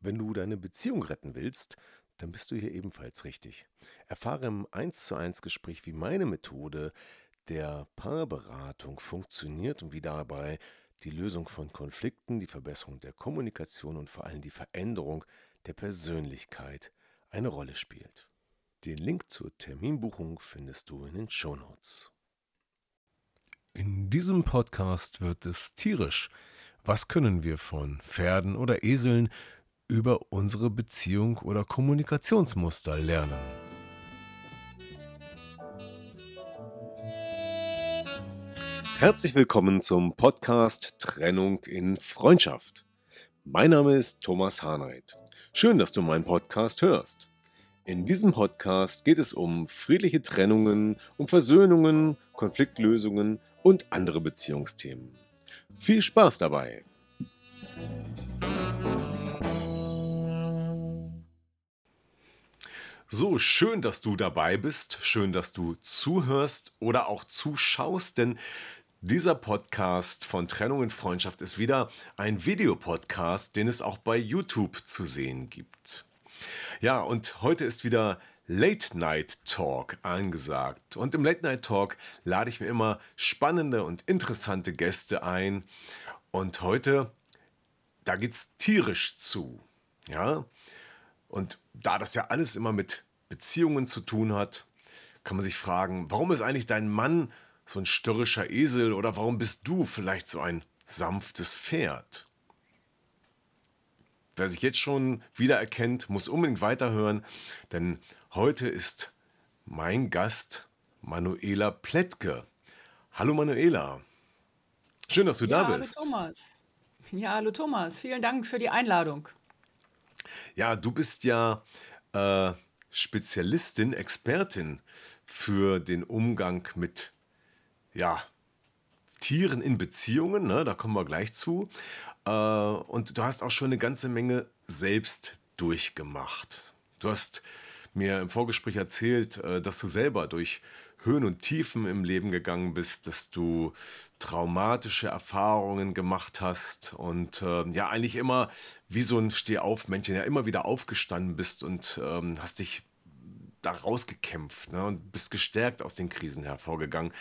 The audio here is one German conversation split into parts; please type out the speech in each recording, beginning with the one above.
Wenn du deine Beziehung retten willst, dann bist du hier ebenfalls richtig. Erfahre im 1 zu 1 Gespräch, wie meine Methode der Paarberatung funktioniert und wie dabei die Lösung von Konflikten, die Verbesserung der Kommunikation und vor allem die Veränderung der Persönlichkeit eine Rolle spielt. Den Link zur Terminbuchung findest du in den Shownotes. In diesem Podcast wird es tierisch. Was können wir von Pferden oder Eseln über unsere Beziehung oder Kommunikationsmuster lernen. Herzlich willkommen zum Podcast Trennung in Freundschaft. Mein Name ist Thomas Hahnreit. Schön, dass du meinen Podcast hörst. In diesem Podcast geht es um friedliche Trennungen, um Versöhnungen, Konfliktlösungen und andere Beziehungsthemen. Viel Spaß dabei! So, schön, dass du dabei bist, schön, dass du zuhörst oder auch zuschaust, denn dieser Podcast von Trennung in Freundschaft ist wieder ein Videopodcast, den es auch bei YouTube zu sehen gibt. Ja, und heute ist wieder Late Night Talk angesagt. Und im Late Night Talk lade ich mir immer spannende und interessante Gäste ein. Und heute, da geht es tierisch zu. Ja, und da das ja alles immer mit Beziehungen zu tun hat, kann man sich fragen, warum ist eigentlich dein Mann so ein störrischer Esel oder warum bist du vielleicht so ein sanftes Pferd? Wer sich jetzt schon wiedererkennt, muss unbedingt weiterhören, denn heute ist mein Gast Manuela Plättke. Hallo Manuela. Schön, dass du ja, da bist. Hallo Thomas. Ja, hallo Thomas. Vielen Dank für die Einladung. Ja, du bist ja äh, Spezialistin, Expertin für den Umgang mit ja, Tieren in Beziehungen, ne? da kommen wir gleich zu. Äh, und du hast auch schon eine ganze Menge selbst durchgemacht. Du hast mir im Vorgespräch erzählt, äh, dass du selber durch Höhen und Tiefen im Leben gegangen bist, dass du traumatische Erfahrungen gemacht hast und äh, ja eigentlich immer wie so ein Stehaufmännchen ja immer wieder aufgestanden bist und ähm, hast dich da rausgekämpft ne, und bist gestärkt aus den Krisen hervorgegangen.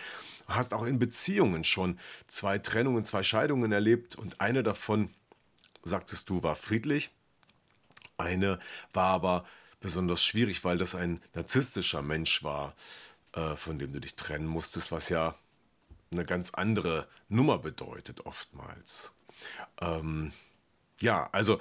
Hast auch in Beziehungen schon zwei Trennungen, zwei Scheidungen erlebt und eine davon, sagtest du, war friedlich. Eine war aber besonders schwierig, weil das ein narzisstischer Mensch war, äh, von dem du dich trennen musstest, was ja eine ganz andere Nummer bedeutet oftmals. Ähm, ja, also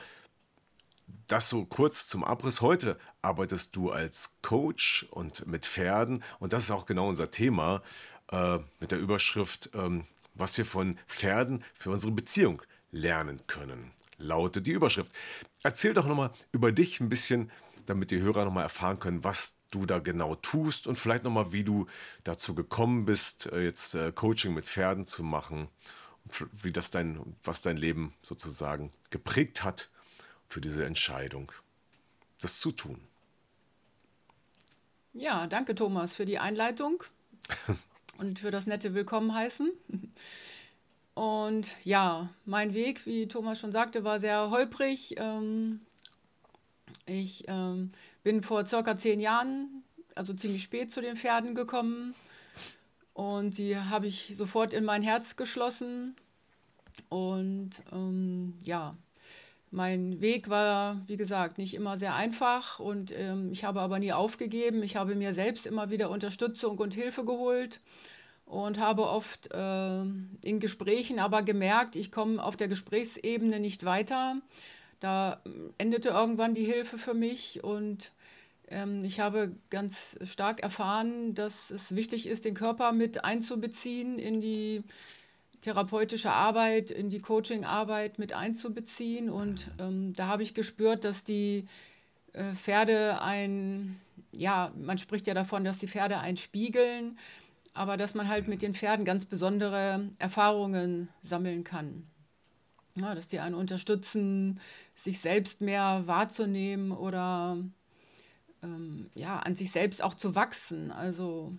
das so kurz zum Abriss. Heute arbeitest du als Coach und mit Pferden und das ist auch genau unser Thema äh, mit der Überschrift, ähm, was wir von Pferden für unsere Beziehung lernen können. Lautet die Überschrift. Erzähl doch nochmal über dich ein bisschen, damit die Hörer nochmal erfahren können, was du da genau tust und vielleicht nochmal, wie du dazu gekommen bist, äh, jetzt äh, Coaching mit Pferden zu machen, wie das dein, was dein Leben sozusagen geprägt hat für diese Entscheidung, das zu tun. Ja, danke Thomas für die Einleitung und für das nette Willkommen heißen. Und ja, mein Weg, wie Thomas schon sagte, war sehr holprig. Ähm, ich ähm, bin vor circa zehn Jahren, also ziemlich spät, zu den Pferden gekommen. Und sie habe ich sofort in mein Herz geschlossen. Und ähm, ja, mein Weg war, wie gesagt, nicht immer sehr einfach und ähm, ich habe aber nie aufgegeben. Ich habe mir selbst immer wieder Unterstützung und Hilfe geholt und habe oft äh, in Gesprächen aber gemerkt, ich komme auf der Gesprächsebene nicht weiter. Da endete irgendwann die Hilfe für mich und ähm, ich habe ganz stark erfahren, dass es wichtig ist, den Körper mit einzubeziehen in die therapeutische Arbeit, in die Coaching-Arbeit mit einzubeziehen. Und ähm, da habe ich gespürt, dass die äh, Pferde ein, ja, man spricht ja davon, dass die Pferde ein spiegeln, aber dass man halt mit den Pferden ganz besondere Erfahrungen sammeln kann. Ja, dass die einen unterstützen, sich selbst mehr wahrzunehmen oder ähm, ja, an sich selbst auch zu wachsen. Also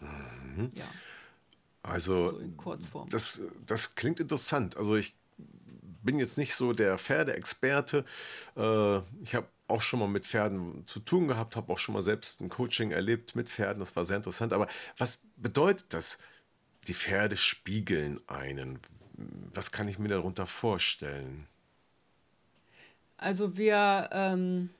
mhm. ja. Also, so das, das klingt interessant. Also ich bin jetzt nicht so der Pferdeexperte. Äh, ich habe auch schon mal mit Pferden zu tun gehabt, habe auch schon mal selbst ein Coaching erlebt mit Pferden. Das war sehr interessant. Aber was bedeutet das? Die Pferde spiegeln einen. Was kann ich mir darunter vorstellen? Also wir, ähm,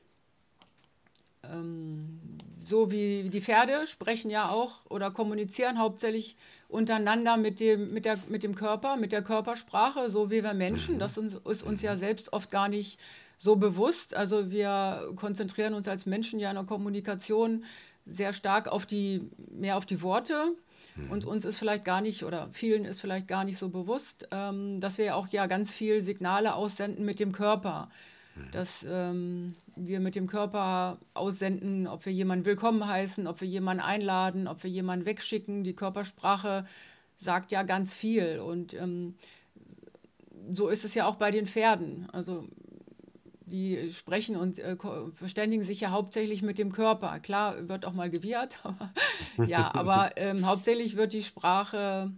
ähm, so wie die Pferde sprechen ja auch oder kommunizieren hauptsächlich untereinander mit dem, mit der, mit dem Körper, mit der Körpersprache, so wie wir Menschen. Mhm. Das uns, ist uns ja selbst oft gar nicht so bewusst. Also wir konzentrieren uns als Menschen ja in der Kommunikation sehr stark auf die, mehr auf die Worte. Mhm. Und uns ist vielleicht gar nicht, oder vielen ist vielleicht gar nicht so bewusst, ähm, dass wir auch ja ganz viel Signale aussenden mit dem Körper. Mhm. Dass ähm, wir mit dem Körper aussenden, ob wir jemanden willkommen heißen, ob wir jemanden einladen, ob wir jemanden wegschicken. Die Körpersprache sagt ja ganz viel. Und ähm, so ist es ja auch bei den Pferden. Also die sprechen und äh, verständigen sich ja hauptsächlich mit dem Körper. Klar, wird auch mal gewiehert, ja, aber ähm, hauptsächlich wird die Sprache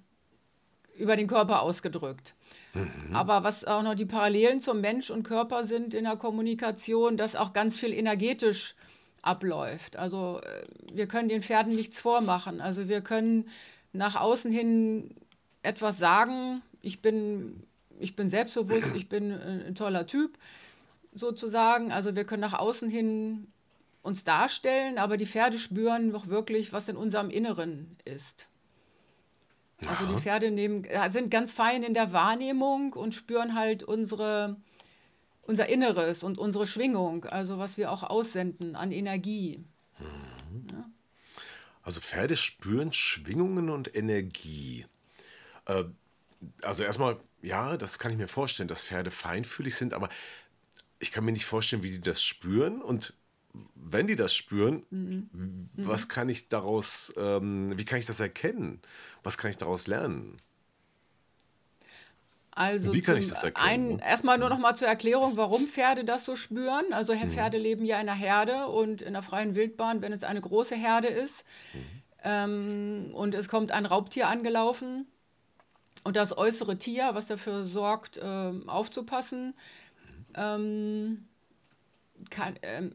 über den Körper ausgedrückt. Mhm. Aber was auch noch die Parallelen zum Mensch und Körper sind in der Kommunikation, dass auch ganz viel energetisch abläuft. Also äh, wir können den Pferden nichts vormachen. Also wir können nach außen hin etwas sagen. Ich bin, ich bin selbstbewusst, ich bin äh, ein toller Typ sozusagen. Also wir können nach außen hin uns darstellen, aber die Pferde spüren doch wirklich, was in unserem Inneren ist. Also die Pferde nehmen, äh, sind ganz fein in der Wahrnehmung und spüren halt unsere, unser Inneres und unsere Schwingung, also was wir auch aussenden an Energie. Mhm. Ja. Also Pferde spüren Schwingungen und Energie. Äh, also erstmal, ja, das kann ich mir vorstellen, dass Pferde feinfühlig sind, aber ich kann mir nicht vorstellen, wie die das spüren und wenn die das spüren, mhm. was mhm. kann ich daraus, ähm, wie kann ich das erkennen? Was kann ich daraus lernen? Also wie kann ich das erkennen? Ein, erstmal nur noch mal zur Erklärung, warum Pferde das so spüren. Also mhm. Pferde leben ja in einer Herde und in der freien Wildbahn, wenn es eine große Herde ist mhm. ähm, und es kommt ein Raubtier angelaufen und das äußere Tier, was dafür sorgt, äh, aufzupassen, ähm, kann, ähm,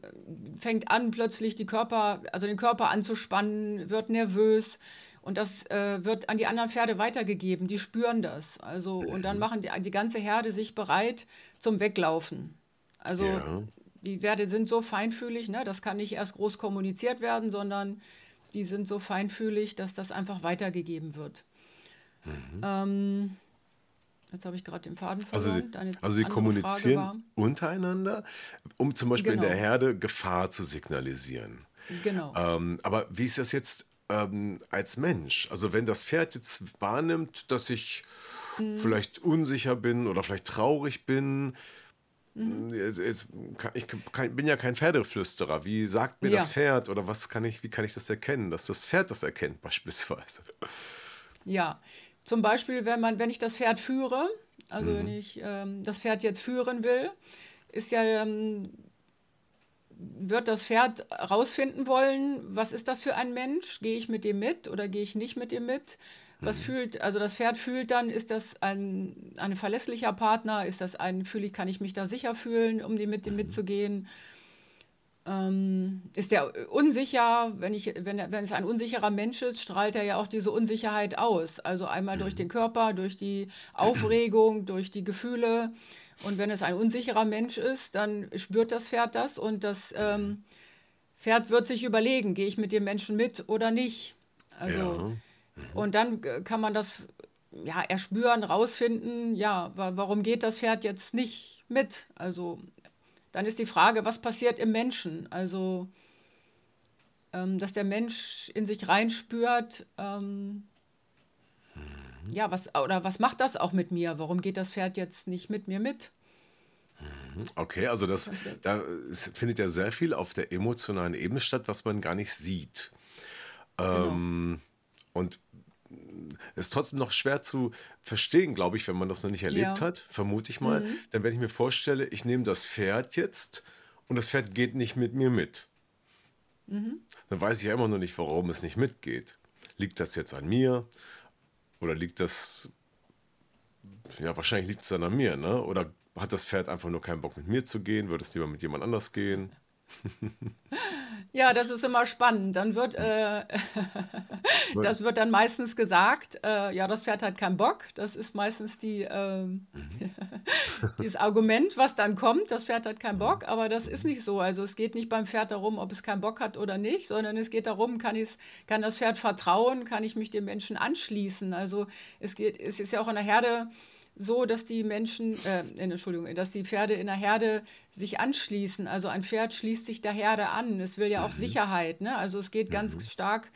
fängt an, plötzlich die Körper, also den Körper anzuspannen, wird nervös. Und das äh, wird an die anderen Pferde weitergegeben. Die spüren das. Also, und dann machen die, die ganze Herde sich bereit zum Weglaufen. Also ja. die Pferde sind so feinfühlig, ne? das kann nicht erst groß kommuniziert werden, sondern die sind so feinfühlig, dass das einfach weitergegeben wird. Mhm. Ähm, Jetzt habe ich gerade den Faden verloren. Also sie, also sie kommunizieren untereinander, um zum Beispiel genau. in der. Herde Gefahr zu signalisieren. Genau. Ähm, aber wie ist das jetzt ähm, als Mensch? Also wenn das Pferd jetzt wahrnimmt, dass ich mhm. vielleicht unsicher bin oder vielleicht traurig bin, Mhm. Es, es, ich kann, bin ja kein Pferdeflüsterer. Wie sagt mir ja. das Pferd oder was kann ich, wie kann ich das erkennen, dass das Pferd das erkennt beispielsweise? Ja, zum Beispiel, wenn man, wenn ich das Pferd führe, also mhm. wenn ich ähm, das Pferd jetzt führen will, ist ja, ähm, wird das Pferd rausfinden wollen, was ist das für ein Mensch? Gehe ich mit dem mit oder gehe ich nicht mit dem mit? Was mhm. fühlt, also das Pferd fühlt dann, ist das ein, ein verlässlicher Partner? Ist das ein, fühle ich, kann ich mich da sicher fühlen, um die mit dem mhm. mitzugehen? Ähm, ist der unsicher, wenn, ich, wenn, wenn es ein unsicherer Mensch ist, strahlt er ja auch diese Unsicherheit aus. Also einmal durch den Körper, durch die Aufregung, durch die Gefühle. Und wenn es ein unsicherer Mensch ist, dann spürt das Pferd das und das ähm, Pferd wird sich überlegen, gehe ich mit dem Menschen mit oder nicht. Also, ja. Und dann kann man das ja, erspüren, rausfinden, ja, warum geht das Pferd jetzt nicht mit? Also dann ist die Frage, was passiert im Menschen? Also, ähm, dass der Mensch in sich reinspürt, ähm, mhm. ja, was, oder was macht das auch mit mir? Warum geht das Pferd jetzt nicht mit mir mit? Mhm. Okay, also das, da findet ja sehr viel auf der emotionalen Ebene statt, was man gar nicht sieht. Genau. Ähm, und ist trotzdem noch schwer zu verstehen, glaube ich, wenn man das noch nicht erlebt Ja. hat, vermute ich mal. Mhm. Denn wenn ich mir vorstelle, ich nehme das Pferd jetzt und das Pferd geht nicht mit mir mit, Mhm. dann weiß ich ja immer noch nicht, warum es nicht mitgeht. Liegt das jetzt an mir oder liegt das, ja, wahrscheinlich liegt es dann an mir, ne? Oder hat das Pferd einfach nur keinen Bock mit mir zu gehen? Würde es lieber mit jemand anders gehen? Ja, das ist immer spannend. Dann wird, äh, das wird dann meistens gesagt, äh, ja, das Pferd hat keinen Bock. Das ist meistens die, Mhm. dieses Argument, was dann kommt, das Pferd hat keinen Mhm. Bock, aber das ist nicht so. Also es geht nicht beim Pferd darum, ob es keinen Bock hat oder nicht, sondern es geht darum, kann ich's, kann das Pferd vertrauen, kann ich mich dem Menschen anschließen. Also es geht, es ist ja auch in der Herde so, dass die Menschen, äh, Entschuldigung, dass die Pferde in der Herde sich anschließen. Also ein Pferd schließt sich der Herde an. Es will ja auch Mhm. Sicherheit, ne? Also es geht ganz Mhm. stark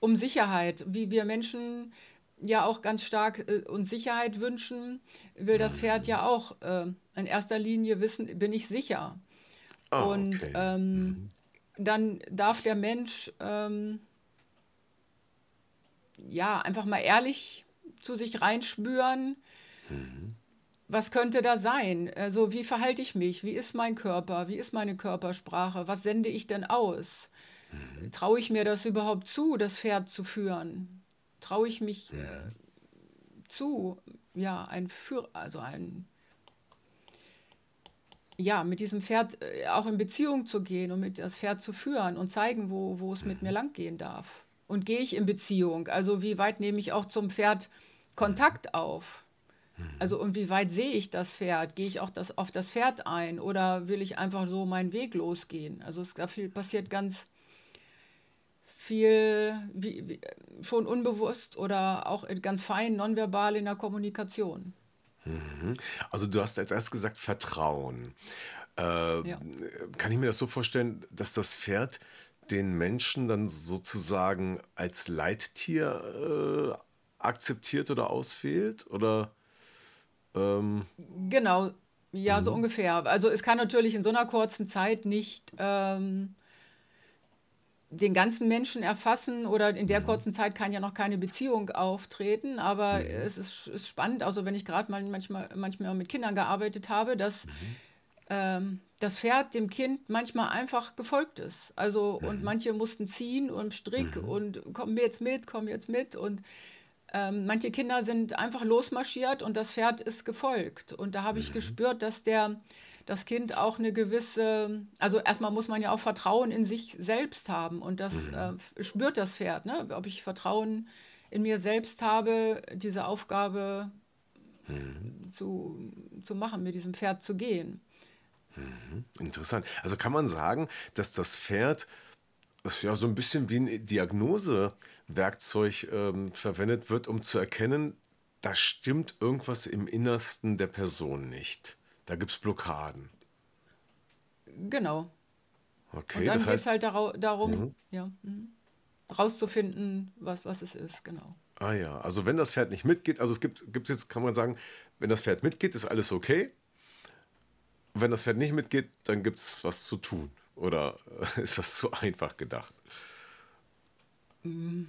um Sicherheit. Wie wir Menschen ja auch ganz stark äh, uns Sicherheit wünschen, will das Pferd Mhm. ja auch äh, in erster Linie wissen, bin ich sicher. Ah, Und okay. ähm, Mhm. dann darf der Mensch ähm, ja einfach mal ehrlich zu sich reinspüren, Mhm. was könnte da sein? Also, wie verhalte ich mich? Wie ist mein Körper? Wie ist meine Körpersprache? Was sende ich denn aus? Mhm. Traue ich mir das überhaupt zu, das Pferd zu führen? Traue ich mich Mhm. zu, ja, ein Führ also ein, ja, mit diesem Pferd äh, auch in Beziehung zu gehen und mit das Pferd zu führen und zeigen, wo, wo es mit mir Mhm. lang gehen darf. Und gehe ich in Beziehung? Also, wie weit nehme ich auch zum Pferd Mhm. Kontakt auf? Mhm. Also, und wie weit sehe ich das Pferd? Gehe ich auch das, auf das Pferd ein oder will ich einfach so meinen Weg losgehen? Also, es viel, passiert ganz viel, wie, wie, schon unbewusst oder auch ganz fein, nonverbal in der Kommunikation. Mhm. Also du hast als erst gesagt Vertrauen. Äh, Ja, kann ich mir das so vorstellen, dass das Pferd den Menschen dann sozusagen als Leittier äh, akzeptiert oder auswählt? Oder ähm, genau. Ja, so mhm. ungefähr. Also, es kann natürlich in so einer kurzen Zeit nicht ähm, den ganzen Menschen erfassen oder in der Mhm. kurzen Zeit kann ja noch keine Beziehung auftreten, aber Mhm. es ist, ist spannend, also wenn ich gerade mal manchmal, manchmal mit Kindern gearbeitet habe, dass Mhm. ähm, das Pferd dem Kind manchmal einfach gefolgt ist. Also und Mhm. manche mussten ziehen und Strick Mhm. und komm jetzt mit, komm jetzt mit und ähm, manche Kinder sind einfach losmarschiert und das Pferd ist gefolgt. Und da habe ich Mhm. gespürt, dass der, das Kind auch eine gewisse, also erstmal muss man ja auch Vertrauen in sich selbst haben und das Mhm. äh, spürt das Pferd, ne? Ob ich Vertrauen in mir selbst habe, diese Aufgabe Mhm. zu, zu machen, mit diesem Pferd zu gehen. Mhm. Interessant. Also kann man sagen, dass das Pferd ja so ein bisschen wie ein Diagnosewerkzeug ähm, verwendet wird, um zu erkennen, da stimmt irgendwas im Innersten der Person nicht. Da gibt es Blockaden. Genau. Und Okay, dann das geht es heißt, halt darum, mhm. ja, mhm, rauszufinden, was, was es ist, genau. Ah ja, also wenn das Pferd nicht mitgeht, also es gibt, gibt jetzt, kann man sagen, wenn das Pferd mitgeht, ist alles okay. Wenn das Pferd nicht mitgeht, dann gibt es was zu tun. Oder ist das zu einfach gedacht? Mm,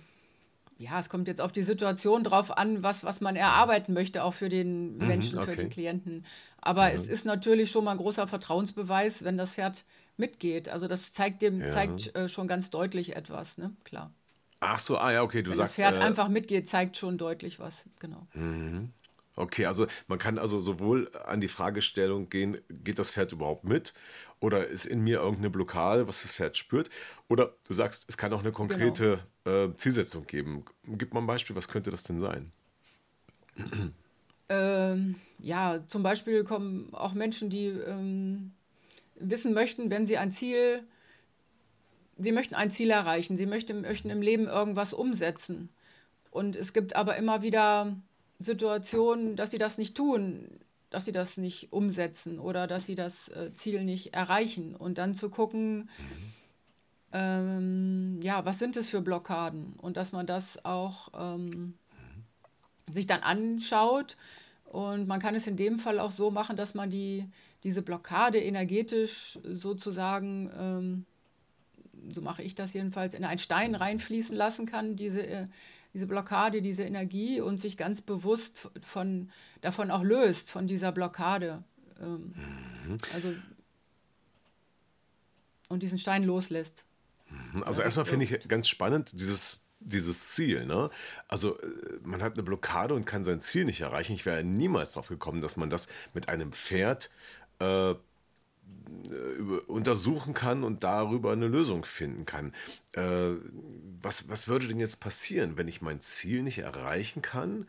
Ja, es kommt jetzt auf die Situation drauf an, was, was man erarbeiten möchte, auch für den Mhm, Menschen, für den okay. Klienten. Aber es Ja, ist natürlich schon mal ein großer Vertrauensbeweis, wenn das Pferd mitgeht. Also das zeigt dem, ja. zeigt äh, schon ganz deutlich etwas, ne? Klar. Ach so, ah ja, okay, du Wenn das sagst, Pferd äh, einfach mitgeht, zeigt schon deutlich was, genau. mhm. Okay, also man kann also sowohl an die Fragestellung gehen, geht das Pferd überhaupt mit? Oder ist in mir irgendeine Blockade, was das Pferd spürt? Oder du sagst, es kann auch eine Genau. konkrete äh, Zielsetzung geben. Gib mal ein Beispiel, was könnte das denn sein? Ähm, ja, zum Beispiel kommen auch Menschen, die ähm, wissen möchten, wenn sie ein Ziel, sie möchten ein Ziel erreichen, sie möchten, möchten im Leben irgendwas umsetzen. Und es gibt aber immer wieder Situationen, dass sie das nicht tun, dass sie das nicht umsetzen oder dass sie das äh, Ziel nicht erreichen. Und dann zu gucken, Mhm. ähm, ja, was sind es für Blockaden? Und dass man das auch ähm, sich dann anschaut. Und man kann es in dem Fall auch so machen, dass man die, diese Blockade energetisch sozusagen, ähm, so mache ich das jedenfalls, in einen Stein reinfließen lassen kann, diese, äh, diese Blockade, diese Energie und sich ganz bewusst von, davon auch löst, von dieser Blockade. Ähm, Mhm. also und diesen Stein loslässt. Mhm. Also Ja, erstmal finde ich ganz spannend, dieses dieses Ziel. Ne? Also äh, man hat eine Blockade und kann sein Ziel nicht erreichen. Ich wäre niemals darauf gekommen, dass man das mit einem Pferd äh, untersuchen kann und darüber eine Lösung finden kann. Äh, was, was würde denn jetzt passieren, wenn ich mein Ziel nicht erreichen kann?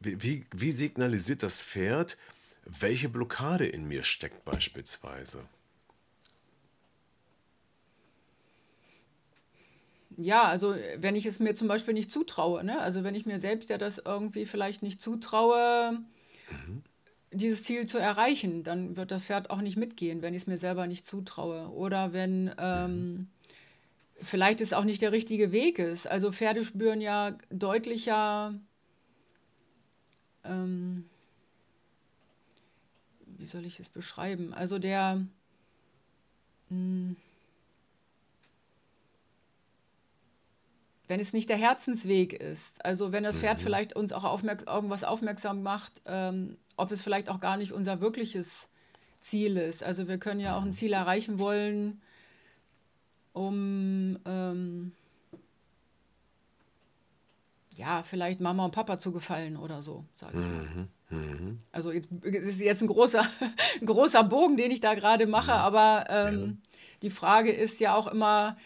Wie, wie, wie signalisiert das Pferd, welche Blockade in mir steckt beispielsweise? Ja, also wenn ich es mir zum Beispiel nicht zutraue, ne? Also wenn ich mir selbst ja das irgendwie vielleicht nicht zutraue, mhm. Dieses Ziel zu erreichen, dann wird das Pferd auch nicht mitgehen, wenn ich es mir selber nicht zutraue. Oder wenn ähm, vielleicht es auch nicht der richtige Weg ist. Also Pferde spüren ja deutlicher, ähm, wie soll ich es beschreiben? Also der, mh, hm, wenn es nicht der Herzensweg ist, also wenn das Pferd mhm. vielleicht uns auch aufmerk irgendwas aufmerksam macht, ähm, ob es vielleicht auch gar nicht unser wirkliches Ziel ist. Also wir können ja auch ein mhm. Ziel erreichen wollen, um ähm, ja, vielleicht Mama und Papa zu gefallen oder so, sage ich mal. Mhm. Mhm. Also jetzt ist jetzt ein großer, ein großer Bogen, den ich da gerade mache, aber ähm, ja. die Frage ist ja auch immer,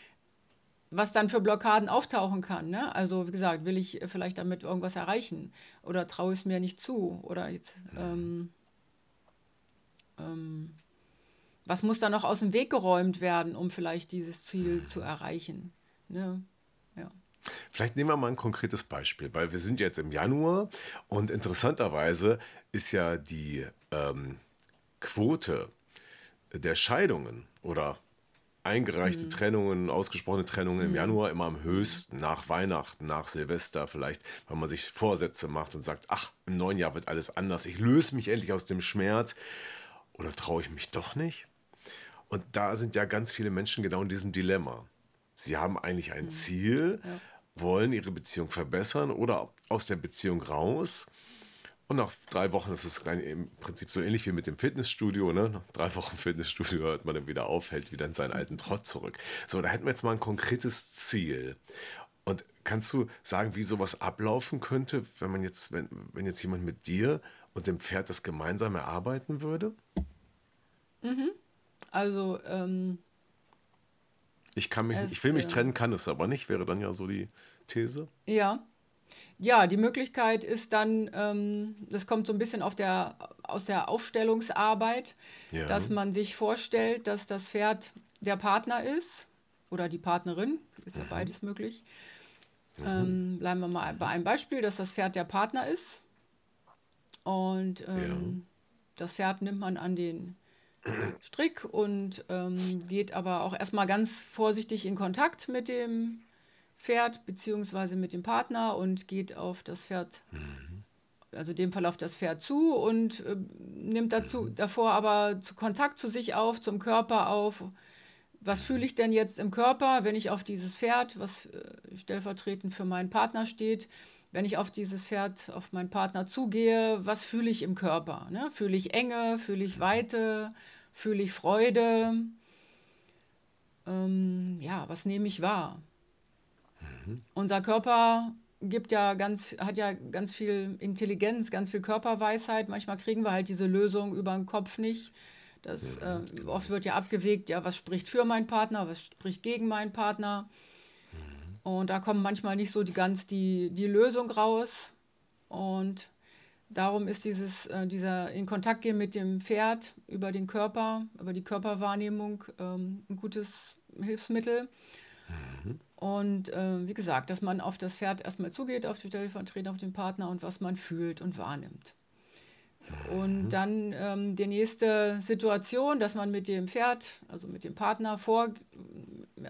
was dann für Blockaden auftauchen kann. Ne? Also wie gesagt, will ich vielleicht damit irgendwas erreichen oder traue ich es mir nicht zu oder jetzt ähm, ähm, was muss da noch aus dem Weg geräumt werden, um vielleicht dieses Ziel zu erreichen? Ne? Ja. Vielleicht nehmen wir mal ein konkretes Beispiel, weil wir sind jetzt im Januar und interessanterweise ist ja die ähm, Quote der Scheidungen oder eingereichte mhm. Trennungen, ausgesprochene Trennungen im mhm. Januar immer am höchsten, nach Weihnachten, nach Silvester vielleicht, weil man sich Vorsätze macht und sagt, ach, im neuen Jahr wird alles anders, ich löse mich endlich aus dem Schmerz oder traue ich mich doch nicht? Und da sind ja ganz viele Menschen genau in diesem Dilemma. Sie haben eigentlich ein mhm. Ziel, ja. wollen ihre Beziehung verbessern oder aus der Beziehung raus und nach drei Wochen, das ist im Prinzip so ähnlich wie mit dem Fitnessstudio, ne? Nach drei Wochen Fitnessstudio hört man dann wieder auf, fällt wieder in seinen alten Trott zurück. So, da hätten wir jetzt mal ein konkretes Ziel. Und kannst du sagen, wie sowas ablaufen könnte, wenn man jetzt, wenn, wenn jetzt jemand mit dir und dem Pferd das gemeinsam erarbeiten würde? Mhm. Also, ähm, ich kann mich, es, ich will mich äh, trennen, kann es aber nicht, wäre dann ja so die These. Ja, ja, die Möglichkeit ist dann, ähm, das kommt so ein bisschen auf der, aus der Aufstellungsarbeit, Ja. dass man sich vorstellt, dass das Pferd der Partner ist oder die Partnerin, ist ja Mhm. beides möglich. Mhm. Ähm, bleiben wir mal bei einem Beispiel, dass das Pferd der Partner ist und Ja. ähm, das Pferd nimmt man an den Strick und ähm, geht aber auch erstmal ganz vorsichtig in Kontakt mit dem Pferd beziehungsweise mit dem Partner und geht auf das Pferd, mhm. also in dem Fall auf das Pferd zu und äh, nimmt dazu, mhm. davor aber zu Kontakt zu sich auf, zum Körper auf. Was mhm. fühle ich denn jetzt im Körper, wenn ich auf dieses Pferd, was äh, stellvertretend für meinen Partner steht, wenn ich auf dieses Pferd, auf meinen Partner zugehe, was fühle ich im Körper? Ne? Fühle ich Enge, fühle ich Weite, fühle ich Freude? Ähm, ja, was nehme ich wahr? Mhm. Unser Körper gibt ja ganz, hat ja ganz viel Intelligenz, ganz viel Körperweisheit. Manchmal kriegen wir halt diese Lösung über den Kopf nicht. Das, äh, oft wird ja abgewegt, ja, was spricht für meinen Partner, was spricht gegen meinen Partner. Mhm. Und da kommt manchmal nicht so die ganz die, die Lösung raus. Und darum ist dieses, äh, dieser in Kontakt gehen mit dem Pferd über den Körper, über die Körperwahrnehmung ähm, ein gutes Hilfsmittel. Mhm. Und äh, wie gesagt, dass man auf das Pferd erstmal zugeht, auf die Stellvertreter, auf den Partner und was man fühlt und wahrnimmt. Und mhm. dann ähm, die nächste Situation, dass man mit dem Pferd, also mit dem Partner vor,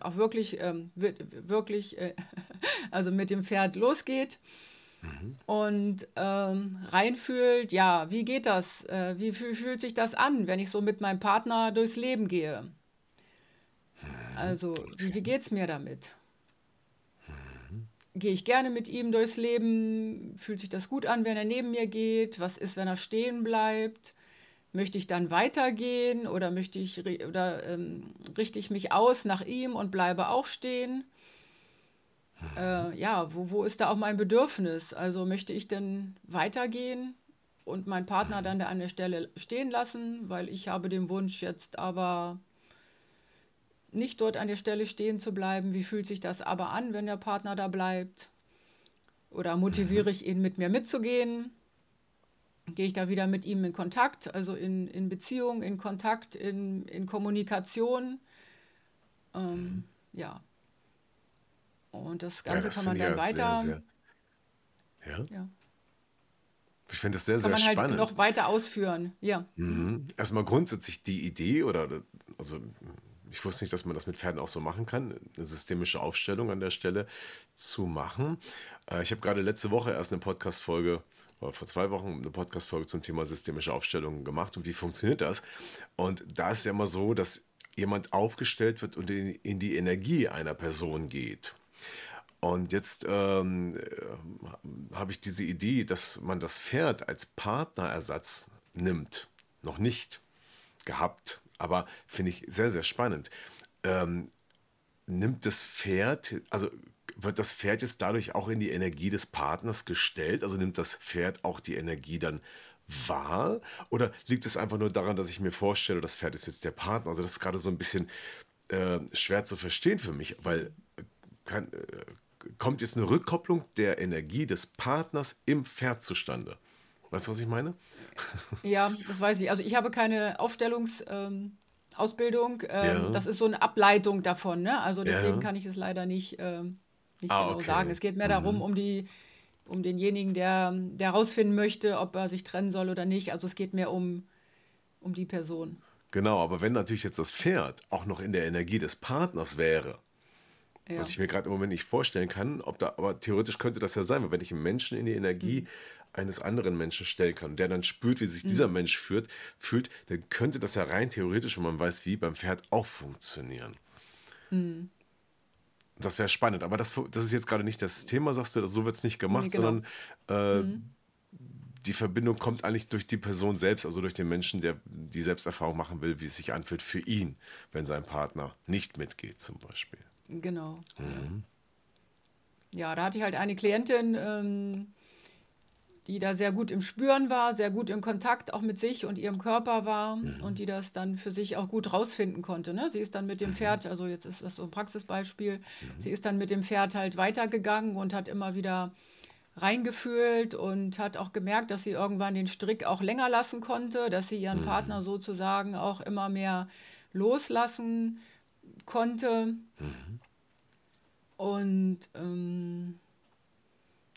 auch wirklich, ähm, wirklich, äh, also mit dem Pferd losgeht mhm. und ähm, reinfühlt, ja, wie geht das? Äh, wie, fühlt sich das an, wenn ich so mit meinem Partner durchs Leben gehe? Mhm. Also, wie, wie geht es mir damit? Gehe ich gerne mit ihm durchs Leben? Fühlt sich das gut an, wenn er neben mir geht? Was ist, wenn er stehen bleibt? Möchte ich dann weitergehen oder möchte ich oder ähm, richte ich mich aus nach ihm und bleibe auch stehen? äh, ja, wo, wo ist da auch mein Bedürfnis? Also möchte ich denn weitergehen und meinen Partner dann da an der Stelle stehen lassen, weil ich habe den Wunsch jetzt aber nicht dort an der Stelle stehen zu bleiben. Wie fühlt sich das aber an, wenn der Partner da bleibt? Oder motiviere ich ihn, mit mir mitzugehen? Gehe ich da wieder mit ihm in Kontakt, also in, in Beziehung, in Kontakt, in, in Kommunikation? Ähm, ja. Und das Ja, Ganze das kann man dann ja sehr, weiter, sehr. Ja, ja, ich finde das sehr, kann sehr man halt spannend. noch weiter ausführen. Ja. Mhm. Mhm. Erstmal grundsätzlich die Idee oder also ich wusste nicht, dass man das mit Pferden auch so machen kann, eine systemische Aufstellung an der Stelle zu machen. Äh, ich habe gerade letzte Woche erst eine Podcast-Folge oder vor zwei Wochen eine Podcast-Folge zum Thema systemische Aufstellung gemacht und wie funktioniert das? Und da ist ja immer so, dass jemand aufgestellt wird und in, in die Energie einer Person geht. Und jetzt ähm, äh, habe ich diese Idee, dass man das Pferd als Partnerersatz nimmt. Noch nicht gehabt, aber finde ich sehr, sehr spannend. Ähm, nimmt das Pferd, also wird das Pferd jetzt dadurch auch in die Energie des Partners gestellt? Also nimmt das Pferd auch die Energie dann wahr? Oder liegt es einfach nur daran, dass ich mir vorstelle, das Pferd ist jetzt der Partner? Also das ist gerade so ein bisschen äh, schwer zu verstehen für mich, weil äh, kann, äh, kommt jetzt eine Rückkopplung der Energie des Partners im Pferd zustande. Weißt du, was ich meine? Ja, das weiß ich. Also ich habe keine Aufstellungsausbildung. Ähm. Ähm, Ja, das ist so eine Ableitung davon, ne? Also deswegen ja. kann ich es leider nicht, ähm, nicht Ah, genau sagen. okay. Es geht mehr darum, Mhm. um die, um denjenigen, der, der herausfinden möchte, ob er sich trennen soll oder nicht. Also es geht mehr um, um die Person. Genau, aber wenn natürlich jetzt das Pferd auch noch in der Energie des Partners wäre, was Ja. ich mir gerade im Moment nicht vorstellen kann, ob da, aber theoretisch könnte das ja sein, weil wenn ich einen Menschen in die Energie Mhm. Eines anderen Menschen stellen kann, der dann spürt, wie sich dieser Mhm. Mensch fühlt, fühlt, dann könnte das ja rein theoretisch, wenn man weiß, wie, beim Pferd auch funktionieren. Mhm. Das wäre spannend, aber das, das ist jetzt gerade nicht das Thema, sagst du, so wird es nicht Nee, gemacht, genau. sondern äh, Mhm. die Verbindung kommt eigentlich durch die Person selbst, also durch den Menschen, der die Selbsterfahrung machen will, wie es sich anfühlt für ihn, wenn sein Partner nicht mitgeht, zum Beispiel. Genau. Ja. Mhm. Ja, da hatte ich halt eine Klientin, ähm, die da sehr gut im Spüren war, sehr gut in Kontakt auch mit sich und ihrem Körper war und Mhm. die das dann für sich auch gut rausfinden konnte. Ne? Sie ist dann mit dem Mhm. Pferd, also jetzt ist das so ein Praxisbeispiel, sie Mhm. ist dann mit dem Pferd halt weitergegangen und hat immer wieder reingefühlt und hat auch gemerkt, dass sie irgendwann den Strick auch länger lassen konnte, dass sie ihren Partner Mhm. sozusagen auch immer mehr loslassen konnte Mhm. und ähm,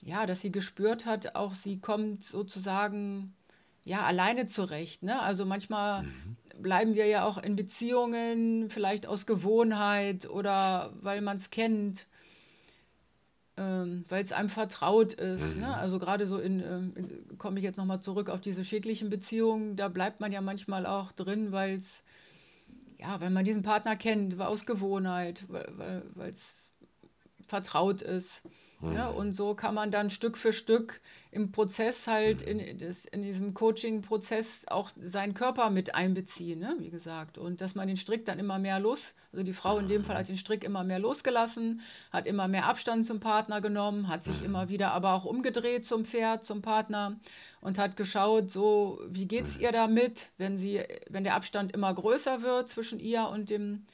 ja, dass sie gespürt hat, auch sie kommt sozusagen ja alleine zurecht, ne? Also manchmal Mhm. bleiben wir ja auch in Beziehungen, vielleicht aus Gewohnheit oder weil man es kennt, ähm, weil es einem vertraut ist, ne? Mhm. Also gerade so in, ähm, komme ich jetzt nochmal zurück auf diese schädlichen Beziehungen, da bleibt man ja manchmal auch drin, weil es, ja, weil man diesen Partner kennt, aus Gewohnheit, weil es vertraut ist. Ne? Mhm. Und so kann man dann Stück für Stück im Prozess halt, Mhm. in, das, in diesem Coaching-Prozess auch seinen Körper mit einbeziehen, ne? wie gesagt. Und dass man den Strick dann immer mehr los, also die Frau in dem Fall Mhm. hat den Strick immer mehr losgelassen, hat immer mehr Abstand zum Partner genommen, hat sich immer Mhm. wieder aber auch umgedreht zum Pferd, zum Partner und hat geschaut, so, wie geht's Mhm. ihr damit, wenn sie, wenn der Abstand immer größer wird zwischen ihr und dem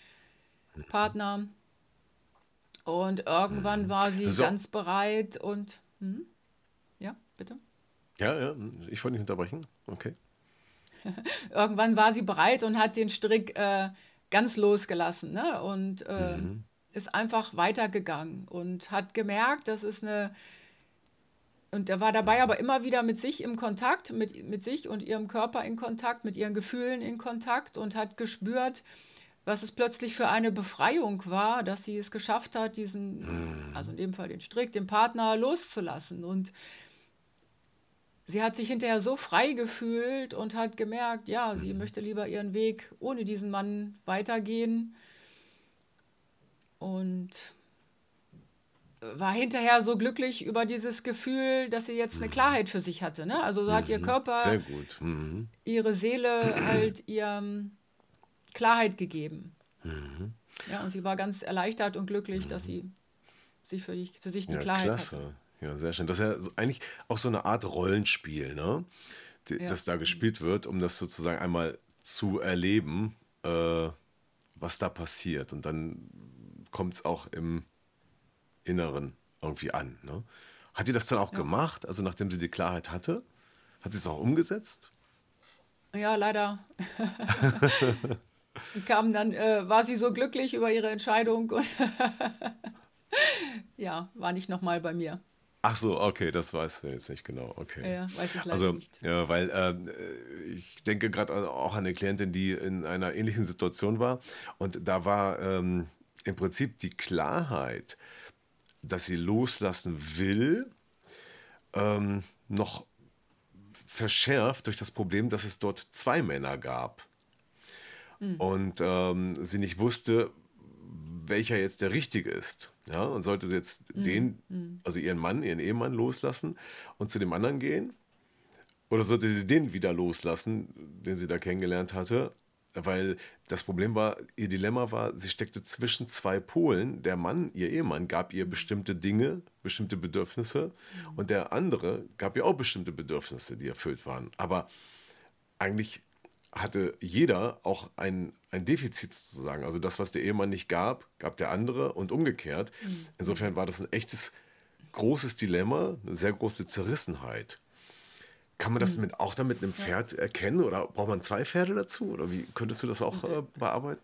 Partner. Und irgendwann Mhm. war sie So, ganz bereit und, hm, ja, bitte. ja, ja, ich wollte nicht unterbrechen. Okay. Irgendwann war sie bereit und hat den Strick äh, ganz losgelassen, ne? Und äh, Mhm. ist einfach weitergegangen und hat gemerkt, das ist eine, und er war dabei aber immer wieder mit sich im Kontakt, mit, mit sich und ihrem Körper in Kontakt, mit ihren Gefühlen in Kontakt und hat gespürt, was es plötzlich für eine Befreiung war, dass sie es geschafft hat, diesen, also in dem Fall den Strick, den Partner loszulassen. Und sie hat sich hinterher so frei gefühlt und hat gemerkt, ja, sie Mhm. möchte lieber ihren Weg ohne diesen Mann weitergehen und war hinterher so glücklich über dieses Gefühl, dass sie jetzt eine Mhm. Klarheit für sich hatte. Ne? Also so hat ihr. Körper, ihre Seele halt ihr Klarheit gegeben. Mhm. Ja, und sie war ganz erleichtert und glücklich, dass Mhm. sie sich für, für sich die Ja, Klarheit hatte. klasse. Ja, sehr schön. Das ist ja eigentlich auch so eine Art Rollenspiel, ne? Die, Ja. das da gespielt wird, um das sozusagen einmal zu erleben, äh, was da passiert. Und dann kommt es auch im Inneren irgendwie an, ne? Hat die das dann auch Ja. gemacht? Also nachdem sie die Klarheit hatte? Hat sie es auch umgesetzt? Ja, leider kam dann, äh, war sie so glücklich über ihre Entscheidung und ja, war nicht nochmal bei mir. Ach so, okay, das weiß du jetzt nicht genau. Okay. Ja, weiß ich leider Also, nicht. ja, weil ähm, äh, ich denke gerade auch an eine Klientin, die in einer ähnlichen Situation war. Und da war ähm, im Prinzip die Klarheit, dass sie loslassen will, ähm, noch verschärft durch das Problem, dass es dort zwei Männer gab. Und ähm, sie nicht wusste, welcher jetzt der richtige ist. Ja, und sollte sie jetzt den, also ihren Mann, ihren Ehemann loslassen und zu dem anderen gehen? Oder sollte sie den wieder loslassen, den sie da kennengelernt hatte? Weil das Problem war, ihr Dilemma war, sie steckte zwischen zwei Polen. Der Mann, ihr Ehemann, gab ihr bestimmte Dinge, bestimmte Bedürfnisse und der andere gab ihr auch bestimmte Bedürfnisse, die erfüllt waren. Aber eigentlich hatte jeder auch ein, ein Defizit sozusagen. Also das, was der Ehemann nicht gab, gab der andere und umgekehrt. Insofern war das ein echtes, großes Dilemma, eine sehr große Zerrissenheit. Kann man das mit, auch dann mit einem Pferd erkennen oder braucht man zwei Pferde dazu? Oder wie könntest du das auch äh, bearbeiten?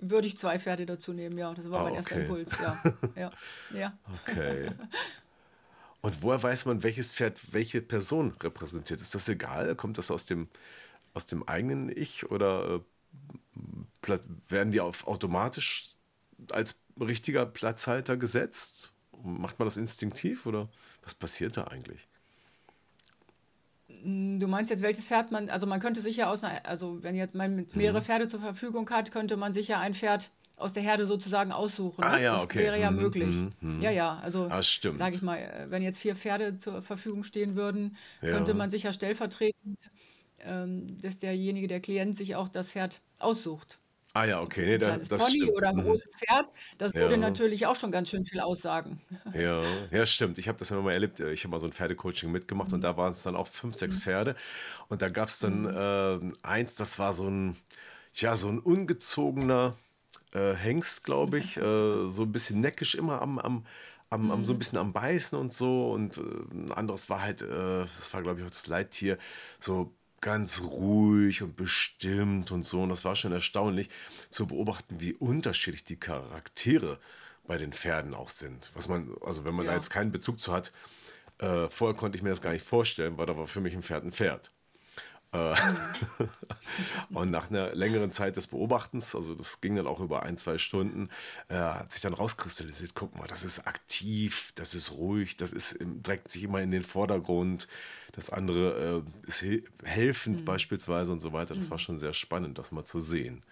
Würde ich zwei Pferde dazu nehmen, ja. Das war Ah, mein erster okay. Impuls, ja. Ja, ja. Okay. Und woher weiß man, welches Pferd welche Person repräsentiert? Ist das egal? Kommt das aus dem, aus dem eigenen Ich oder äh, werden die auf automatisch als richtiger Platzhalter gesetzt? Macht man das instinktiv oder was passiert da eigentlich? Mm, Du meinst jetzt, welches Pferd man, also man könnte sich ja aus einer, also wenn jetzt man mehrere Mhm. Pferde zur Verfügung hat, könnte man sich ja ein Pferd aus der Herde sozusagen aussuchen. Ah Ne? ja, Das okay. wäre ja Mhm, möglich. mhm, mhm. Ja, ja, also Ah, sage ich mal, äh, wenn jetzt vier Pferde zur Verfügung stehen würden, Ja. könnte man sich ja stellvertretend, ähm, dass derjenige, der Klient sich auch das Pferd aussucht. Ah ja, okay, nee, da, das Pony stimmt. oder ein Mhm. großes Pferd, das würde Ja. natürlich auch schon ganz schön viel aussagen. Ja, ja, stimmt. Ich habe das immer mal erlebt. Ich habe mal so ein Pferdecoaching mitgemacht und da waren es dann auch fünf, sechs Pferde. Und da gab es dann ähm, eins, das war so ein, ja, so ein ungezogener äh, Hengst, glaube ich. Äh, so ein bisschen neckisch immer am, am, am, am so ein bisschen am Beißen und so. Und äh, ein anderes war halt, äh, das war, glaube ich, auch das Leittier, so ganz ruhig und bestimmt und so. Und das war schon erstaunlich zu beobachten, wie unterschiedlich die Charaktere bei den Pferden auch sind. Was man, also wenn man da Ja. jetzt keinen Bezug zu hat, äh, vorher konnte ich mir das gar nicht vorstellen, weil da war für mich ein Pferd ein Pferd. Äh, und nach einer längeren Zeit des Beobachtens, also das ging dann auch über ein, zwei Stunden, äh, hat sich dann rauskristallisiert, guck mal, das ist aktiv, das ist ruhig, das ist, drängt sich immer in den Vordergrund, das andere äh, ist he helfend beispielsweise und so weiter. Das war schon sehr spannend, das mal zu sehen.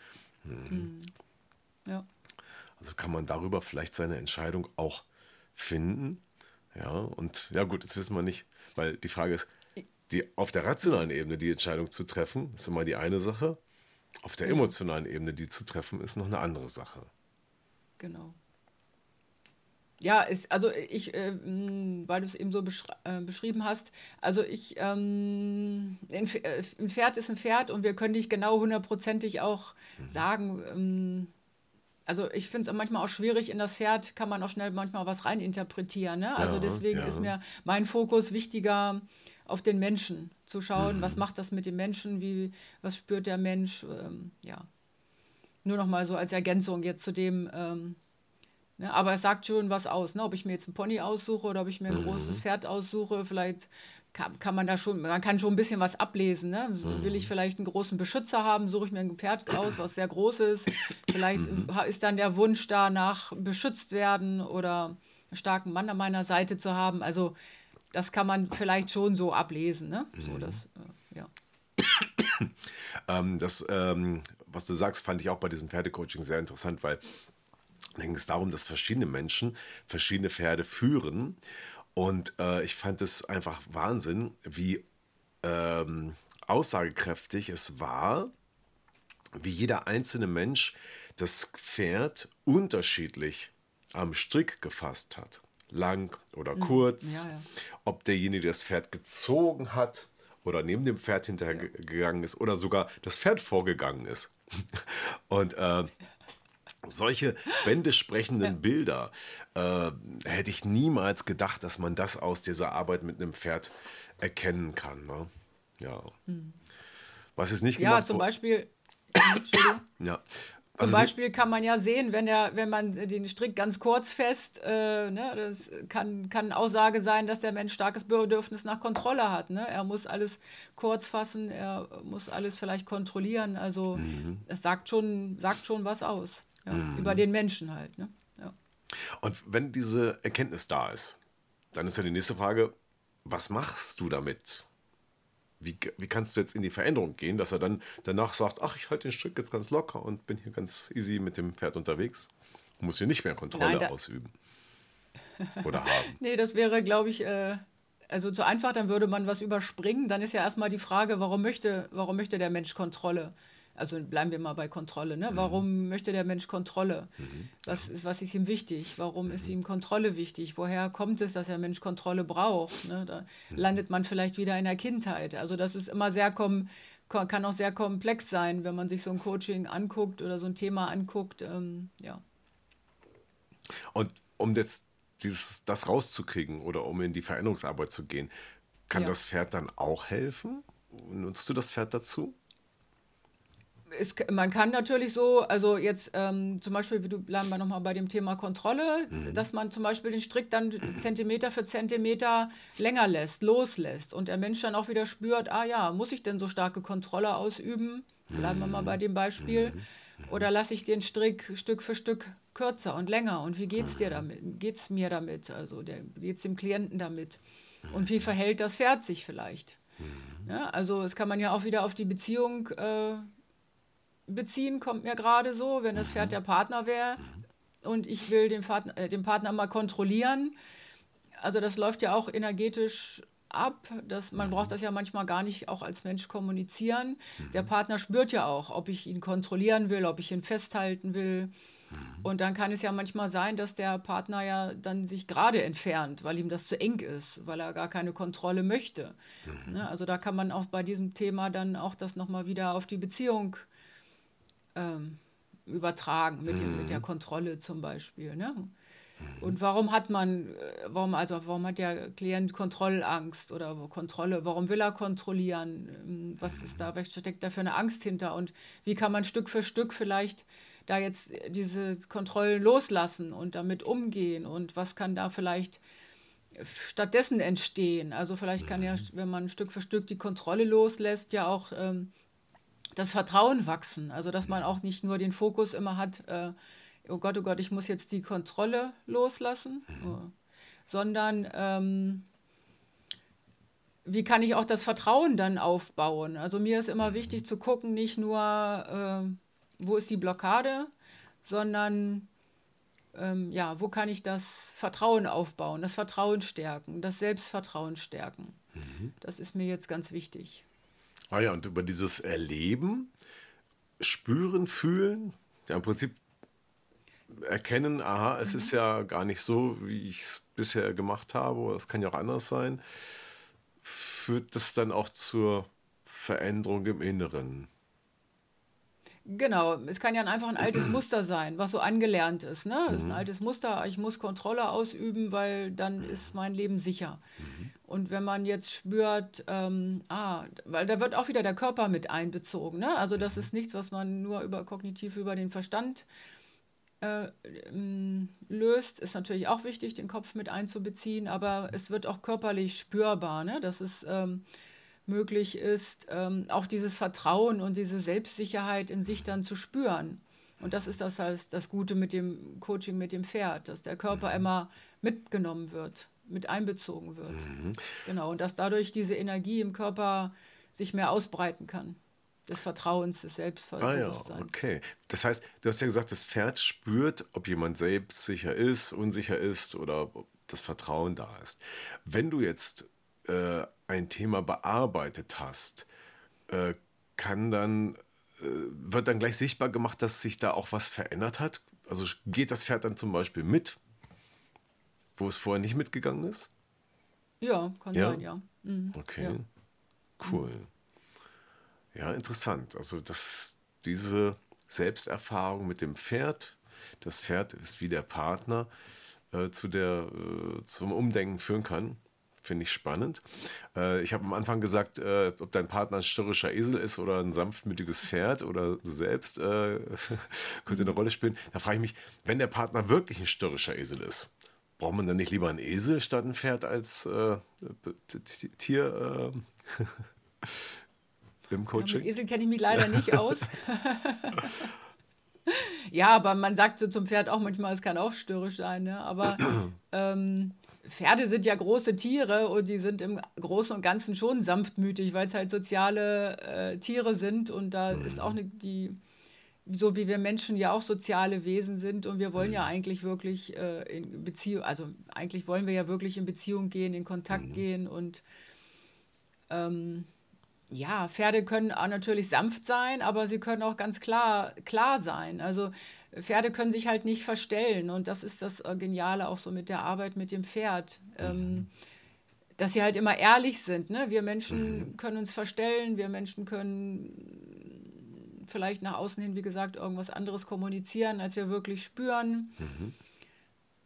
Ja. Also kann man darüber vielleicht seine Entscheidung auch finden. Ja, und ja gut, das wissen wir nicht, weil die Frage ist, die, auf der rationalen Ebene die Entscheidung zu treffen, ist immer die eine Sache. Auf der emotionalen Ebene die zu treffen, ist noch eine andere Sache. Genau. Ja, ist, also ich, äh, weil du es eben so beschr äh, beschrieben hast, also ich, ähm, ein äh, ein Pferd ist ein Pferd und wir können nicht genau hundertprozentig auch sagen, ähm, also ich finde es manchmal auch schwierig, in das Pferd kann man auch schnell manchmal was reininterpretieren, ne? Also Ja, deswegen ja. ist mir mein Fokus wichtiger, auf den Menschen zu schauen, was macht das mit dem Menschen, wie, was spürt der Mensch, ähm, ja. Nur noch mal so als Ergänzung jetzt zu dem, ähm, Ne, aber es sagt schon was aus, ne? Ob ich mir jetzt einen Pony aussuche oder ob ich mir ein großes Pferd aussuche, vielleicht kann, kann man da schon, man kann schon ein bisschen was ablesen, ne? So, Will ich vielleicht einen großen Beschützer haben, suche ich mir ein Pferd aus, was sehr groß ist. Vielleicht äh, ist dann der Wunsch danach beschützt werden oder einen starken Mann an meiner Seite zu haben. Also das kann man vielleicht schon so ablesen, ne? So das, äh, ja. Ähm, das, ähm, was du sagst, fand ich auch bei diesem Pferdecoaching sehr interessant, weil da ging es darum, dass verschiedene Menschen verschiedene Pferde führen. Und äh, ich fand es einfach Wahnsinn, wie ähm, aussagekräftig es war, wie jeder einzelne Mensch das Pferd unterschiedlich am Strick gefasst hat, lang oder kurz, Ja, ja. ob derjenige das Pferd gezogen hat oder neben dem Pferd hinterhergegangen ist oder sogar das Pferd vorgegangen ist. Und äh, solche bändesprechenden Bilder äh, hätte ich niemals gedacht, dass man das aus dieser Arbeit mit einem Pferd erkennen kann. Ne? Ja. Was ist nicht Ja, gemacht zum wo- Beispiel. Ja. Zum nicht- Beispiel kann man ja sehen, wenn, der, wenn man den Strick ganz kurz fest, äh, ne, das kann, kann Aussage sein, dass der Mensch starkes Bedürfnis nach Kontrolle hat. Ne? Er muss alles kurz fassen, er muss alles vielleicht kontrollieren. Also Mhm. es sagt schon, sagt schon was aus. Ja? Über den Menschen halt. Ne? Ja. Und wenn diese Erkenntnis da ist, dann ist ja die nächste Frage, was machst du damit? Wie, wie kannst du jetzt in die Veränderung gehen, dass er dann danach sagt, ach, ich halte den Strick jetzt ganz locker und bin hier ganz easy mit dem Pferd unterwegs? Muss hier nicht mehr Kontrolle Nein, ausüben. Oder haben. Nee, das wäre, glaube ich, äh, also zu einfach, dann würde man was überspringen. Dann ist ja erstmal die Frage, warum möchte, warum möchte der Mensch Kontrolle? Also bleiben wir mal bei Kontrolle, ne? Warum möchte der Mensch Kontrolle? Was ist, was ist ihm wichtig? Warum ist ihm Kontrolle wichtig? Woher kommt es, dass der Mensch Kontrolle braucht? Ne? Da landet man vielleicht wieder in der Kindheit. Also das ist immer sehr kom ko- kann auch sehr komplex sein, wenn man sich so ein Coaching anguckt oder so ein Thema anguckt. Ähm, ja. Und um jetzt dieses, das rauszukriegen oder um in die Veränderungsarbeit zu gehen, kann Ja. das Pferd dann auch helfen? Nutzt du das Pferd dazu? Es, man kann natürlich so, also jetzt ähm, zum Beispiel, wie du bleiben wir nochmal bei dem Thema Kontrolle, dass man zum Beispiel den Strick dann Zentimeter für Zentimeter länger lässt, loslässt und der Mensch dann auch wieder spürt, ah ja, muss ich denn so starke Kontrolle ausüben? Bleiben wir mal bei dem Beispiel. Oder lasse ich den Strick Stück für Stück kürzer und länger? Und wie geht's dir damit? Geht's mir damit? Also der, geht's dem Klienten damit? Und wie verhält das Pferd sich vielleicht? Ja, also das kann man ja auch wieder auf die Beziehung äh, beziehen, kommt mir gerade so, wenn das Pferd der Partner wäre und ich will den, Partner, äh, den Partner mal kontrollieren. Also das läuft ja auch energetisch ab. Das, man braucht das ja manchmal gar nicht auch als Mensch kommunizieren. Der Partner spürt ja auch, ob ich ihn kontrollieren will, ob ich ihn festhalten will. Und dann kann es ja manchmal sein, dass der Partner ja dann sich gerade entfernt, weil ihm das zu eng ist, weil er gar keine Kontrolle möchte. Ne? Also da kann man auch bei diesem Thema dann auch das nochmal wieder auf die Beziehung ähm, übertragen, mit, dem, mit der Kontrolle zum Beispiel. Ne? Und warum hat man, äh, warum, also warum hat der Klient Kontrollangst oder Kontrolle, warum will er kontrollieren? Ähm, Was ist da, was steckt da für eine Angst hinter? Und wie kann man Stück für Stück vielleicht da jetzt diese Kontrollen loslassen und damit umgehen? Und was kann da vielleicht stattdessen entstehen? Also vielleicht kann ja, wenn man Stück für Stück die Kontrolle loslässt, ja auch ähm, das Vertrauen wachsen. Also dass man auch nicht nur den Fokus immer hat, äh, oh Gott, oh Gott, ich muss jetzt die Kontrolle loslassen, äh, sondern ähm, wie kann ich auch das Vertrauen dann aufbauen? Also mir ist immer wichtig zu gucken, nicht nur, äh, wo ist die Blockade, sondern ähm, ja, wo kann ich das Vertrauen aufbauen, das Vertrauen stärken, das Selbstvertrauen stärken. Das ist mir jetzt ganz wichtig. Ah ja, und über dieses Erleben, Spüren, Fühlen, ja im Prinzip erkennen, aha, es ist ja gar nicht so, wie ich es bisher gemacht habe, oder es kann ja auch anders sein, führt das dann auch zur Veränderung im Inneren. Genau, es kann ja einfach ein altes Muster sein, was so angelernt ist. Ne? Es ist ein altes Muster, ich muss Kontrolle ausüben, weil dann ist mein Leben sicher. Und wenn man jetzt spürt, ähm, ah, weil da wird auch wieder der Körper mit einbezogen. Ne? Also das ist nichts, was man nur über kognitiv über den Verstand äh, ähm, löst. Ist natürlich auch wichtig, den Kopf mit einzubeziehen, aber es wird auch körperlich spürbar, ne? dass es ähm, möglich ist, ähm, auch dieses Vertrauen und diese Selbstsicherheit in sich dann zu spüren. Und das ist das, heißt, das Gute mit dem Coaching mit dem Pferd, dass der Körper immer mitgenommen wird, mit einbezogen wird. Genau, und dass dadurch diese Energie im Körper sich mehr ausbreiten kann. Des Vertrauens, des Ah ja, okay. Das heißt, du hast ja gesagt, das Pferd spürt, ob jemand selbstsicher ist, unsicher ist oder ob das Vertrauen da ist. Wenn du jetzt äh, ein Thema bearbeitet hast, äh, kann dann, äh, wird dann gleich sichtbar gemacht, dass sich da auch was verändert hat? Also geht das Pferd dann zum Beispiel mit, wo es vorher nicht mitgegangen ist? Ja, kann Ja? sein, ja. Mhm. Okay, Ja. cool. Ja, interessant. Also dass diese Selbsterfahrung mit dem Pferd, das Pferd ist wie der Partner, äh, zu der, äh, zum Umdenken führen kann, finde ich spannend. Äh, ich habe am Anfang gesagt, äh, ob dein Partner ein störrischer Esel ist oder ein sanftmütiges Pferd oder du selbst, äh, könnte eine Rolle spielen. Da frage ich mich, wenn der Partner wirklich ein störrischer Esel ist, braucht man dann nicht lieber einen Esel statt ein Pferd als äh, Tier äh, im Ja, mit Coaching? Esel kenne ich mich leider nicht aus. Ja, aber man sagt so zum Pferd auch manchmal, es kann auch störrisch sein, ne? Aber ähm, Pferde sind ja große Tiere und die sind im Großen und Ganzen schon sanftmütig, weil es halt soziale äh, Tiere sind und da ist auch ne, die, so wie wir Menschen ja auch soziale Wesen sind und wir wollen ja eigentlich wirklich äh, in Beziehung, also eigentlich wollen wir ja wirklich in Beziehung gehen, in Kontakt gehen und ähm, ja, Pferde können auch natürlich sanft sein, aber sie können auch ganz klar, klar sein. Also Pferde können sich halt nicht verstellen und das ist das äh, Geniale auch so mit der Arbeit mit dem Pferd, ähm, dass sie halt immer ehrlich sind. Ne? Wir Menschen können uns verstellen, wir Menschen können vielleicht nach außen hin, wie gesagt, irgendwas anderes kommunizieren, als wir wirklich spüren.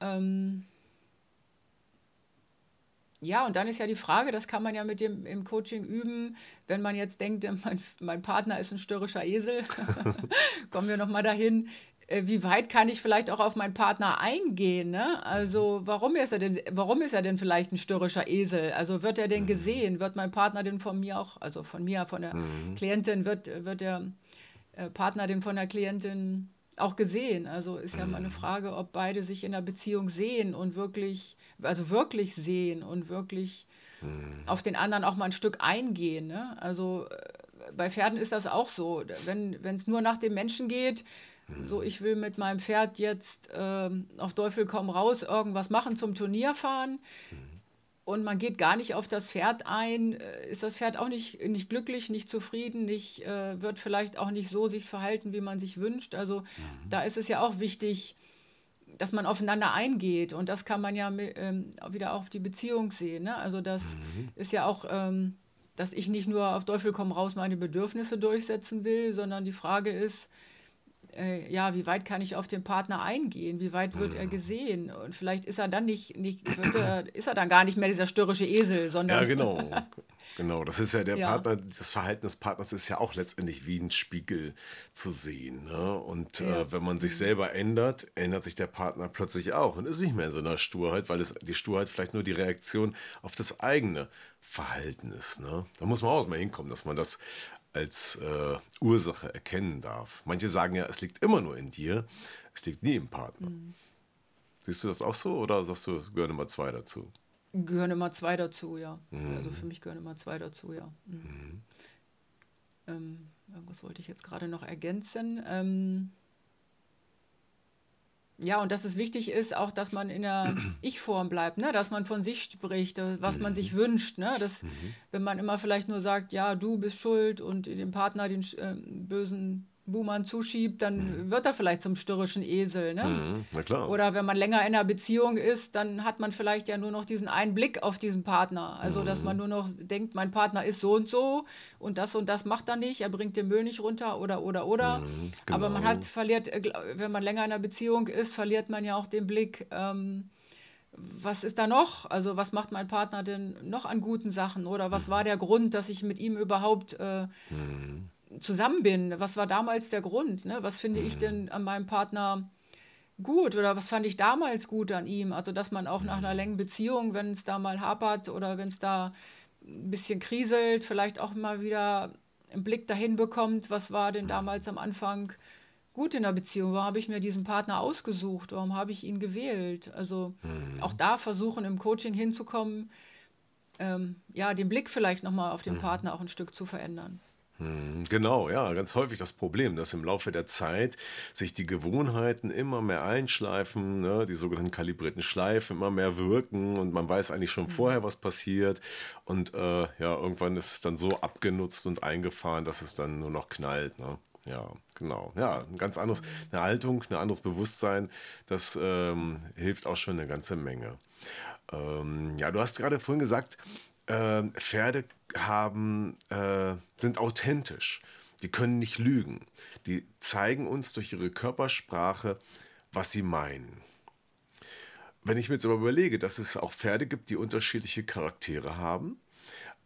Ähm, ja, und dann ist ja die Frage, das kann man ja mit dem im Coaching üben, wenn man jetzt denkt, mein, mein Partner ist ein störrischer Esel, kommen wir nochmal dahin, äh, wie weit kann ich vielleicht auch auf meinen Partner eingehen, ne? Also warum ist er denn, warum ist er denn vielleicht ein störrischer Esel? Also wird er denn gesehen? Wird mein Partner denn von mir auch, also von mir, von der Klientin, wird, wird der äh, Partner denn von der Klientin auch gesehen? Also ist ja mal eine Frage, ob beide sich in der Beziehung sehen und wirklich, also wirklich sehen und wirklich auf den anderen auch mal ein Stück eingehen. Ne? Also äh, bei Pferden ist das auch so. Wenn es nur nach dem Menschen geht, so ich will mit meinem Pferd jetzt ähm, auf Teufel komm raus irgendwas machen zum Turnier fahren und man geht gar nicht auf das Pferd ein, äh, ist das Pferd auch nicht, nicht glücklich, nicht zufrieden, nicht, äh, wird vielleicht auch nicht so sich verhalten, wie man sich wünscht. Also da ist es ja auch wichtig, dass man aufeinander eingeht und das kann man ja ähm, auch wieder auf die Beziehung sehen. Ne? Also das ist ja auch, ähm, dass ich nicht nur auf Teufel komm raus meine Bedürfnisse durchsetzen will, sondern die Frage ist, äh, ja, wie weit kann ich auf den Partner eingehen? Wie weit wird er gesehen? Und vielleicht ist er dann nicht, nicht er, ist er dann gar nicht mehr dieser störrische Esel, Ja, sondern genau. Genau, das ist ja der ja, Partner, das Verhalten des Partners ist ja auch letztendlich wie ein Spiegel zu sehen. Ne? Und ja, äh, wenn man sich selber ändert, ändert sich der Partner plötzlich auch und ist nicht mehr in so einer Sturheit, weil es, die Sturheit vielleicht nur die Reaktion auf das eigene Verhalten ist. Ne? Da muss man auch mal hinkommen, dass man das als äh, Ursache erkennen darf. Manche sagen ja, es liegt immer nur in dir, es liegt nie im Partner. Siehst du das auch so oder sagst du, gehören immer zwei dazu? gehören immer zwei dazu, ja. Also für mich gehören immer zwei dazu, ja. Mhm. Ähm, irgendwas wollte ich jetzt gerade noch ergänzen. Ähm, Ja, und dass es wichtig ist auch, dass man in der Ich-Form bleibt, ne? Dass man von sich spricht, äh, was man sich wünscht, ne? Dass, wenn man immer vielleicht nur sagt, ja, du bist schuld und dem Partner den ähm, bösen Buhmann zuschiebt, dann wird er vielleicht zum störrischen Esel, ne? Mhm, na klar. Oder wenn man länger in einer Beziehung ist, dann hat man vielleicht ja nur noch diesen einen Blick auf diesen Partner. Also, dass man nur noch denkt, mein Partner ist so und so und das und das macht er nicht, er bringt den Müll nicht runter oder, oder, oder. Mhm, Aber man genau. hat, verliert, äh, wenn man länger in einer Beziehung ist, verliert man ja auch den Blick, ähm, was ist da noch? Also, was macht mein Partner denn noch an guten Sachen? Oder was war der Grund, dass ich mit ihm überhaupt äh, zusammen bin? Was war damals der Grund? Ne? Was finde ich denn an meinem Partner gut oder was fand ich damals gut an ihm? Also, dass man auch nach einer langen Beziehung, wenn es da mal hapert oder wenn es da ein bisschen kriselt, vielleicht auch mal wieder einen Blick dahin bekommt, was war denn damals am Anfang gut in der Beziehung? Warum habe ich mir diesen Partner ausgesucht? Warum habe ich ihn gewählt? Also auch da versuchen im Coaching hinzukommen, ähm, ja, den Blick vielleicht nochmal auf den Partner auch ein Stück zu verändern. Mhm, Genau, ja, ganz häufig das Problem, dass im Laufe der Zeit sich die Gewohnheiten immer mehr einschleifen, ne, die sogenannten kalibrierten Schleifen immer mehr wirken und man weiß eigentlich schon vorher, was passiert und äh, ja, irgendwann ist es dann so abgenutzt und eingefahren, dass es dann nur noch knallt, ne? Ja, genau. Ja, ein ganz anderes, eine Haltung, ein anderes Bewusstsein, das ähm, hilft auch schon eine ganze Menge. Ähm, ja, du hast gerade vorhin gesagt, äh, Pferde haben, äh, sind authentisch. Die können nicht lügen. Die zeigen uns durch ihre Körpersprache, was sie meinen. Wenn ich mir jetzt aber überlege, dass es auch Pferde gibt, die unterschiedliche Charaktere haben,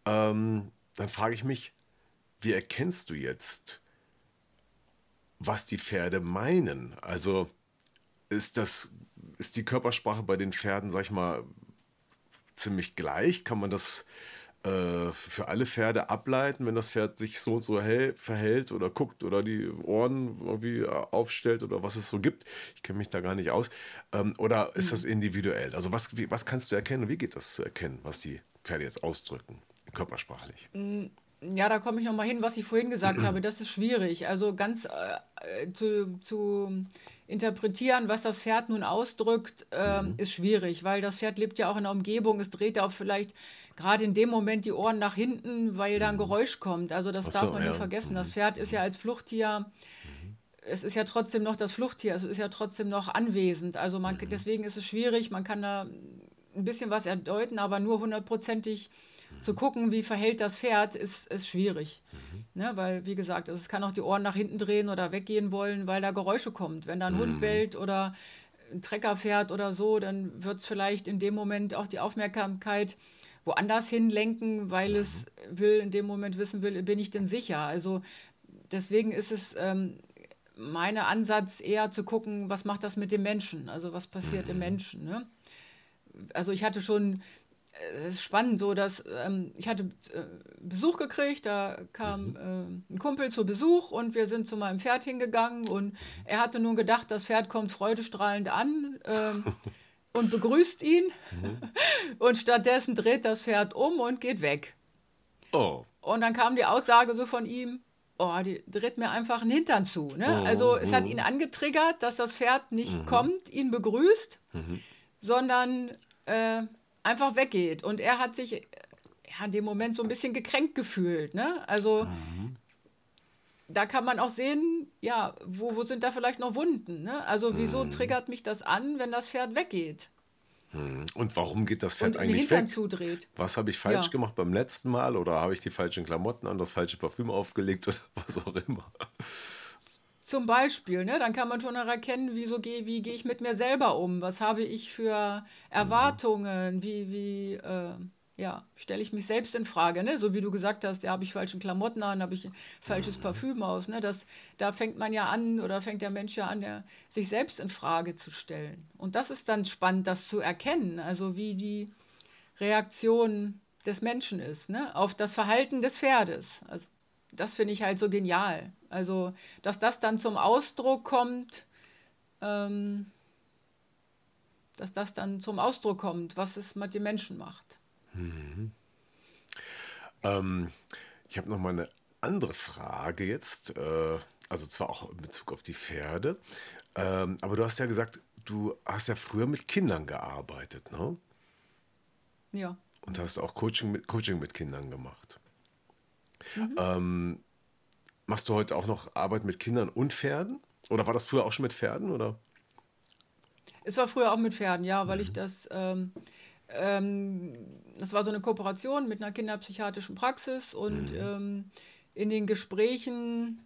ähm, dann frage ich mich, wie erkennst du jetzt, was die Pferde meinen? Also ist das, ist die Körpersprache bei den Pferden, sag ich mal, ziemlich gleich? Kann man das äh, für alle Pferde ableiten, wenn das Pferd sich so und so hell, verhält oder guckt oder die Ohren irgendwie aufstellt oder was es so gibt? Ich kenne mich da gar nicht aus. Ähm, oder ist das mhm. individuell? Also was, wie, was kannst du erkennen? Wie geht das zu erkennen, was die Pferde jetzt ausdrücken, körpersprachlich? Mm, ja, da komme ich nochmal hin, was ich vorhin gesagt habe. Das ist schwierig. Also ganz äh, zu, zu interpretieren, was das Pferd nun ausdrückt, äh, mhm. ist schwierig, weil das Pferd lebt ja auch in der Umgebung. Es dreht auch vielleicht gerade in dem Moment die Ohren nach hinten, weil da ein mhm. Geräusch kommt. Also das Ach darf man ja. nicht vergessen. Das mhm. Pferd ist ja als Fluchttier, mhm. es ist ja trotzdem noch das Fluchttier, es ist ja trotzdem noch anwesend. Also man, deswegen ist es schwierig, man kann da ein bisschen was erdeuten, aber nur hundertprozentig zu gucken, wie verhält das Pferd, ist, ist schwierig. Mhm. Ne, weil, wie gesagt, also es kann auch die Ohren nach hinten drehen oder weggehen wollen, weil da Geräusche kommt. Wenn da ein mhm. Hund bellt oder ein Trecker fährt oder so, dann wird es vielleicht in dem Moment auch die Aufmerksamkeit woanders hinlenken, weil mhm. es will, in dem Moment wissen will, bin ich denn sicher? Also deswegen ist es ähm, mein Ansatz eher zu gucken, was macht das mit dem Menschen? Also was passiert mhm. im Menschen? Ne? Also ich hatte schon, es ist spannend so, dass ähm, ich hatte äh, Besuch gekriegt, da kam mhm. äh, ein Kumpel zu Besuch und wir sind zu meinem Pferd hingegangen und er hatte nun gedacht, das Pferd kommt freudestrahlend an. Ähm, und begrüßt ihn. Mhm. Und stattdessen dreht das Pferd um und geht weg. Oh. Und dann kam die Aussage so von ihm, oh, die dreht mir einfach einen Hintern zu. Ne? Oh, also es oh. hat ihn angetriggert, dass das Pferd nicht mhm. kommt, ihn begrüßt, mhm. sondern äh, einfach weggeht. Und er hat sich ja, in dem Moment so ein bisschen gekränkt gefühlt. Ne? Also mhm da kann man auch sehen, ja, wo, wo sind da vielleicht noch Wunden? Ne? Also wieso hm. triggert mich das an, wenn das Pferd weggeht? Hm. Und warum geht das Pferd Und eigentlich weg? Zudreht. Was habe ich falsch ja. gemacht beim letzten Mal oder habe ich die falschen Klamotten an, das falsche Parfüm aufgelegt oder was auch immer? Zum Beispiel, ne? dann kann man schon erkennen, wieso geh, wie gehe ich mit mir selber um? Was habe ich für Erwartungen? Wie, wie, äh, ja, stelle ich mich selbst in Frage, ne? So wie du gesagt hast, ja, habe ich falsche Klamotten an, habe ich falsches mhm. Parfüm aus, ne? Das, da fängt man ja an oder fängt der Mensch ja an, der, sich selbst in Frage zu stellen. Und das ist dann spannend, das zu erkennen, also wie die Reaktion des Menschen ist, ne? Auf das Verhalten des Pferdes. Also das finde ich halt so genial. Also, dass das dann zum Ausdruck kommt, ähm, dass das dann zum Ausdruck kommt, was es mit den Menschen macht. Mhm. Ähm, ich habe noch mal eine andere Frage jetzt, äh, also zwar auch in Bezug auf die Pferde, ähm, aber du hast ja gesagt, du hast ja früher mit Kindern gearbeitet, ne? Ja. Und hast auch Coaching mit, Coaching mit Kindern gemacht. Mhm. Ähm, machst du heute auch noch Arbeit mit Kindern und Pferden? Oder war das früher auch schon mit Pferden, oder? Es war früher auch mit Pferden, ja, weil mhm. ich das ähm, ähm, das war so eine Kooperation mit einer kinderpsychiatrischen Praxis und mhm. ähm, in den Gesprächen,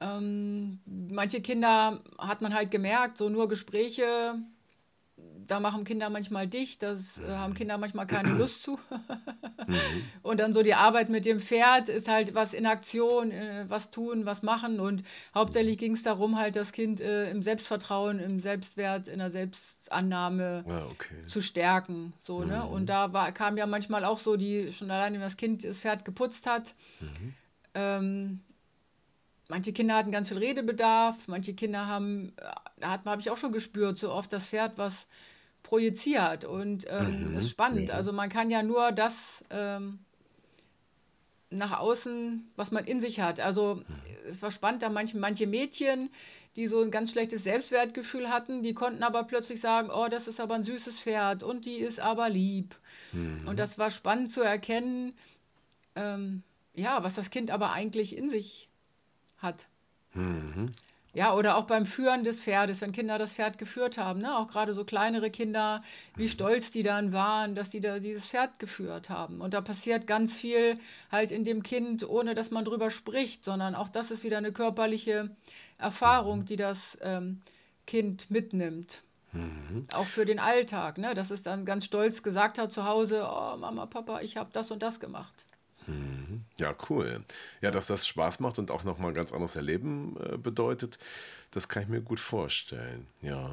ähm, manche Kinder hat man halt gemerkt, so nur Gespräche da machen Kinder manchmal dicht, das äh, haben Kinder manchmal keine Lust zu. mhm. Und dann so die Arbeit mit dem Pferd ist halt was in Aktion, äh, was tun, was machen. Und hauptsächlich ging es darum, halt das Kind äh, im Selbstvertrauen, im Selbstwert, in der Selbstannahme ah, okay. zu stärken. So, ne? mhm. ne? Und da war, kam ja manchmal auch so, die schon allein, wenn das Kind das Pferd geputzt hat, mhm. ähm, manche Kinder hatten ganz viel Redebedarf, manche Kinder haben, äh, da habe ich auch schon gespürt, so oft das Pferd, was projiziert. Und ähm, mhm. ist spannend. Mhm. Also man kann ja nur das ähm, nach außen, was man in sich hat. Also mhm. es war spannend, da manche, manche Mädchen, die so ein ganz schlechtes Selbstwertgefühl hatten, die konnten aber plötzlich sagen, oh, das ist aber ein süßes Pferd und die ist aber lieb. Mhm. Und das war spannend zu erkennen, ähm, ja, was das Kind aber eigentlich in sich hat. Mhm. Ja, oder auch beim Führen des Pferdes, wenn Kinder das Pferd geführt haben, ne? Auch gerade so kleinere Kinder, wie stolz die dann waren, dass die da dieses Pferd geführt haben. Und da passiert ganz viel halt in dem Kind, ohne dass man drüber spricht, sondern auch das ist wieder eine körperliche Erfahrung, die das ähm, Kind mitnimmt. Auch für den Alltag, ne? Dass es dann ganz stolz gesagt hat zu Hause, oh Mama, Papa, ich habe das und das gemacht. Ja, cool. Ja, dass das Spaß macht und auch nochmal ein ganz anderes Erleben äh, bedeutet, das kann ich mir gut vorstellen. Ja.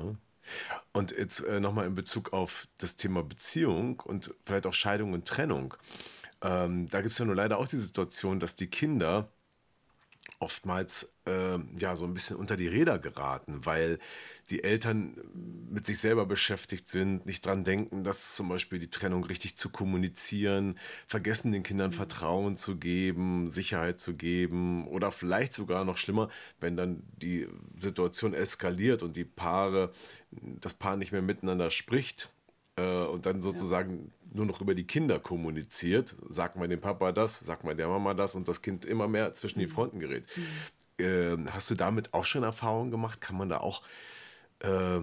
Und jetzt äh, nochmal in Bezug auf das Thema Beziehung und vielleicht auch Scheidung und Trennung. Ähm, da gibt es ja nur leider auch die Situation, dass die Kinder oftmals äh, ja so ein bisschen unter die Räder geraten, weil die Eltern mit sich selber beschäftigt sind, nicht dran denken, dass zum Beispiel die Trennung richtig zu kommunizieren, vergessen den Kindern Vertrauen zu geben, Sicherheit zu geben oder vielleicht sogar noch schlimmer, wenn dann die Situation eskaliert und die Paare, das Paar nicht mehr miteinander spricht äh, und dann sozusagen nur noch über die Kinder kommuniziert, sagt man dem Papa das, sagt man der Mama das und das Kind immer mehr zwischen die Fronten gerät. Äh, hast du damit auch schon Erfahrungen gemacht? Kann man da auch äh,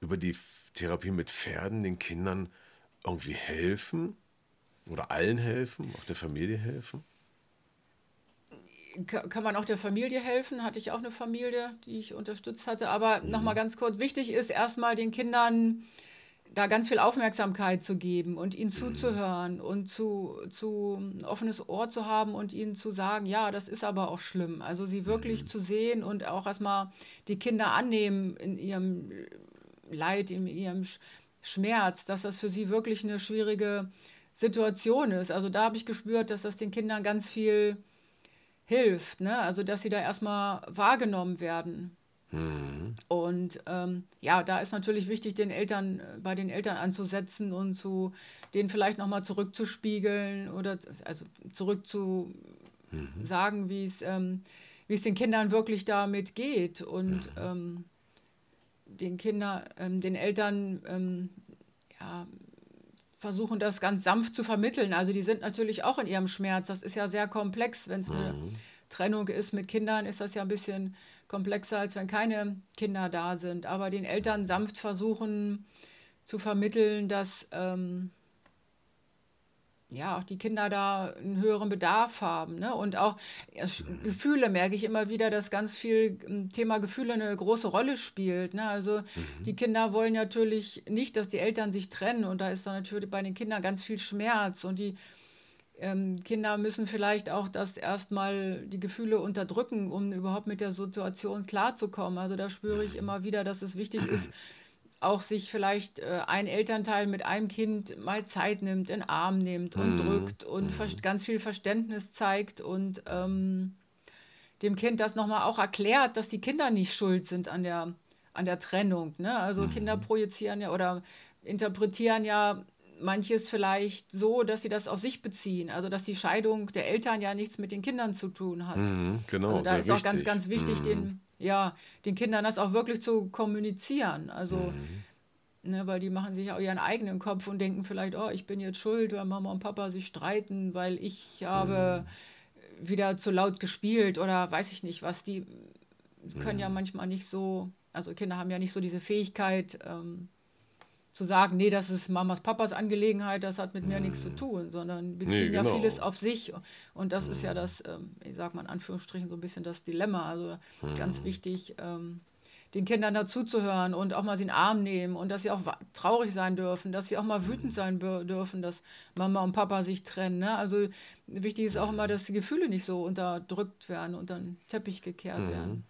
über die Therapie mit Pferden den Kindern irgendwie helfen? Oder allen helfen? Auch der Familie helfen? kann man auch der Familie helfen? Hatte ich auch eine Familie, die ich unterstützt hatte. Aber mhm. nochmal ganz kurz, wichtig ist erstmal den Kindern da ganz viel Aufmerksamkeit zu geben und ihnen mhm. zuzuhören und zu, zu ein offenes Ohr zu haben und ihnen zu sagen, ja, das ist aber auch schlimm. Also sie wirklich mhm. zu sehen und auch erstmal die Kinder annehmen in ihrem Leid, in ihrem Schmerz, dass das für sie wirklich eine schwierige Situation ist. Also da habe ich gespürt, dass das den Kindern ganz viel hilft. Ne? Also dass sie da erstmal wahrgenommen werden. Mhm. Und ähm, ja, da ist natürlich wichtig, den Eltern, äh, bei den Eltern anzusetzen und zu denen vielleicht nochmal zurückzuspiegeln oder also zurück zu mhm. sagen, wie es, ähm, wie es den Kindern wirklich damit geht und mhm. ähm, den Kindern, ähm, den Eltern ähm, ja, versuchen das ganz sanft zu vermitteln. Also die sind natürlich auch in ihrem Schmerz. Das ist ja sehr komplex. Wenn es eine mhm. Trennung ist mit Kindern, ist das ja ein bisschen komplexer, als wenn keine Kinder da sind. Aber den Eltern sanft versuchen zu vermitteln, dass ähm, ja auch die Kinder da einen höheren Bedarf haben. Ne? Und auch ja, Gefühle merke ich immer wieder, dass ganz viel ähm, Thema Gefühle eine große Rolle spielt. Ne? Also mhm. die Kinder wollen natürlich nicht, dass die Eltern sich trennen. Und da ist dann natürlich bei den Kindern ganz viel Schmerz. Und die ähm, Kinder müssen vielleicht auch das erstmal die Gefühle unterdrücken, um überhaupt mit der Situation klarzukommen. Also da spüre ich immer wieder, dass es wichtig ist, auch sich vielleicht äh, ein Elternteil mit einem Kind mal Zeit nimmt, in den Arm nimmt und mhm. drückt und mhm. ganz viel Verständnis zeigt und ähm, dem Kind das nochmal auch erklärt, dass die Kinder nicht schuld sind an der, an der Trennung. Ne? Also mhm. Kinder projizieren ja oder interpretieren ja manches vielleicht so, dass sie das auf sich beziehen. Also dass die Scheidung der Eltern ja nichts mit den Kindern zu tun hat. Mhm, genau. Also da ist auch ganz, ganz wichtig, mhm. den, ja, den Kindern das auch wirklich zu kommunizieren. Also, mhm. ne, weil die machen sich auch ihren eigenen Kopf und denken vielleicht, oh, ich bin jetzt schuld, weil Mama und Papa sich streiten, weil ich habe mhm. wieder zu laut gespielt oder weiß ich nicht was. Die können ja mhm. manchmal nicht so, also Kinder haben ja nicht so diese Fähigkeit, ähm, zu sagen, nee, das ist Mamas, Papas Angelegenheit, das hat mit mir nichts zu tun, sondern beziehen nee, genau. ja vieles auf sich. Und das ist ja das, ähm, ich sag mal in Anführungsstrichen, so ein bisschen das Dilemma. Also ganz wichtig, ähm, den Kindern dazuzuhören und auch mal sie in den Arm nehmen und dass sie auch traurig sein dürfen, dass sie auch mal wütend sein dürfen, dass Mama und Papa sich trennen. Ne? Also wichtig ist auch immer, dass die Gefühle nicht so unterdrückt werden, unter den Teppich gekehrt mhm. werden.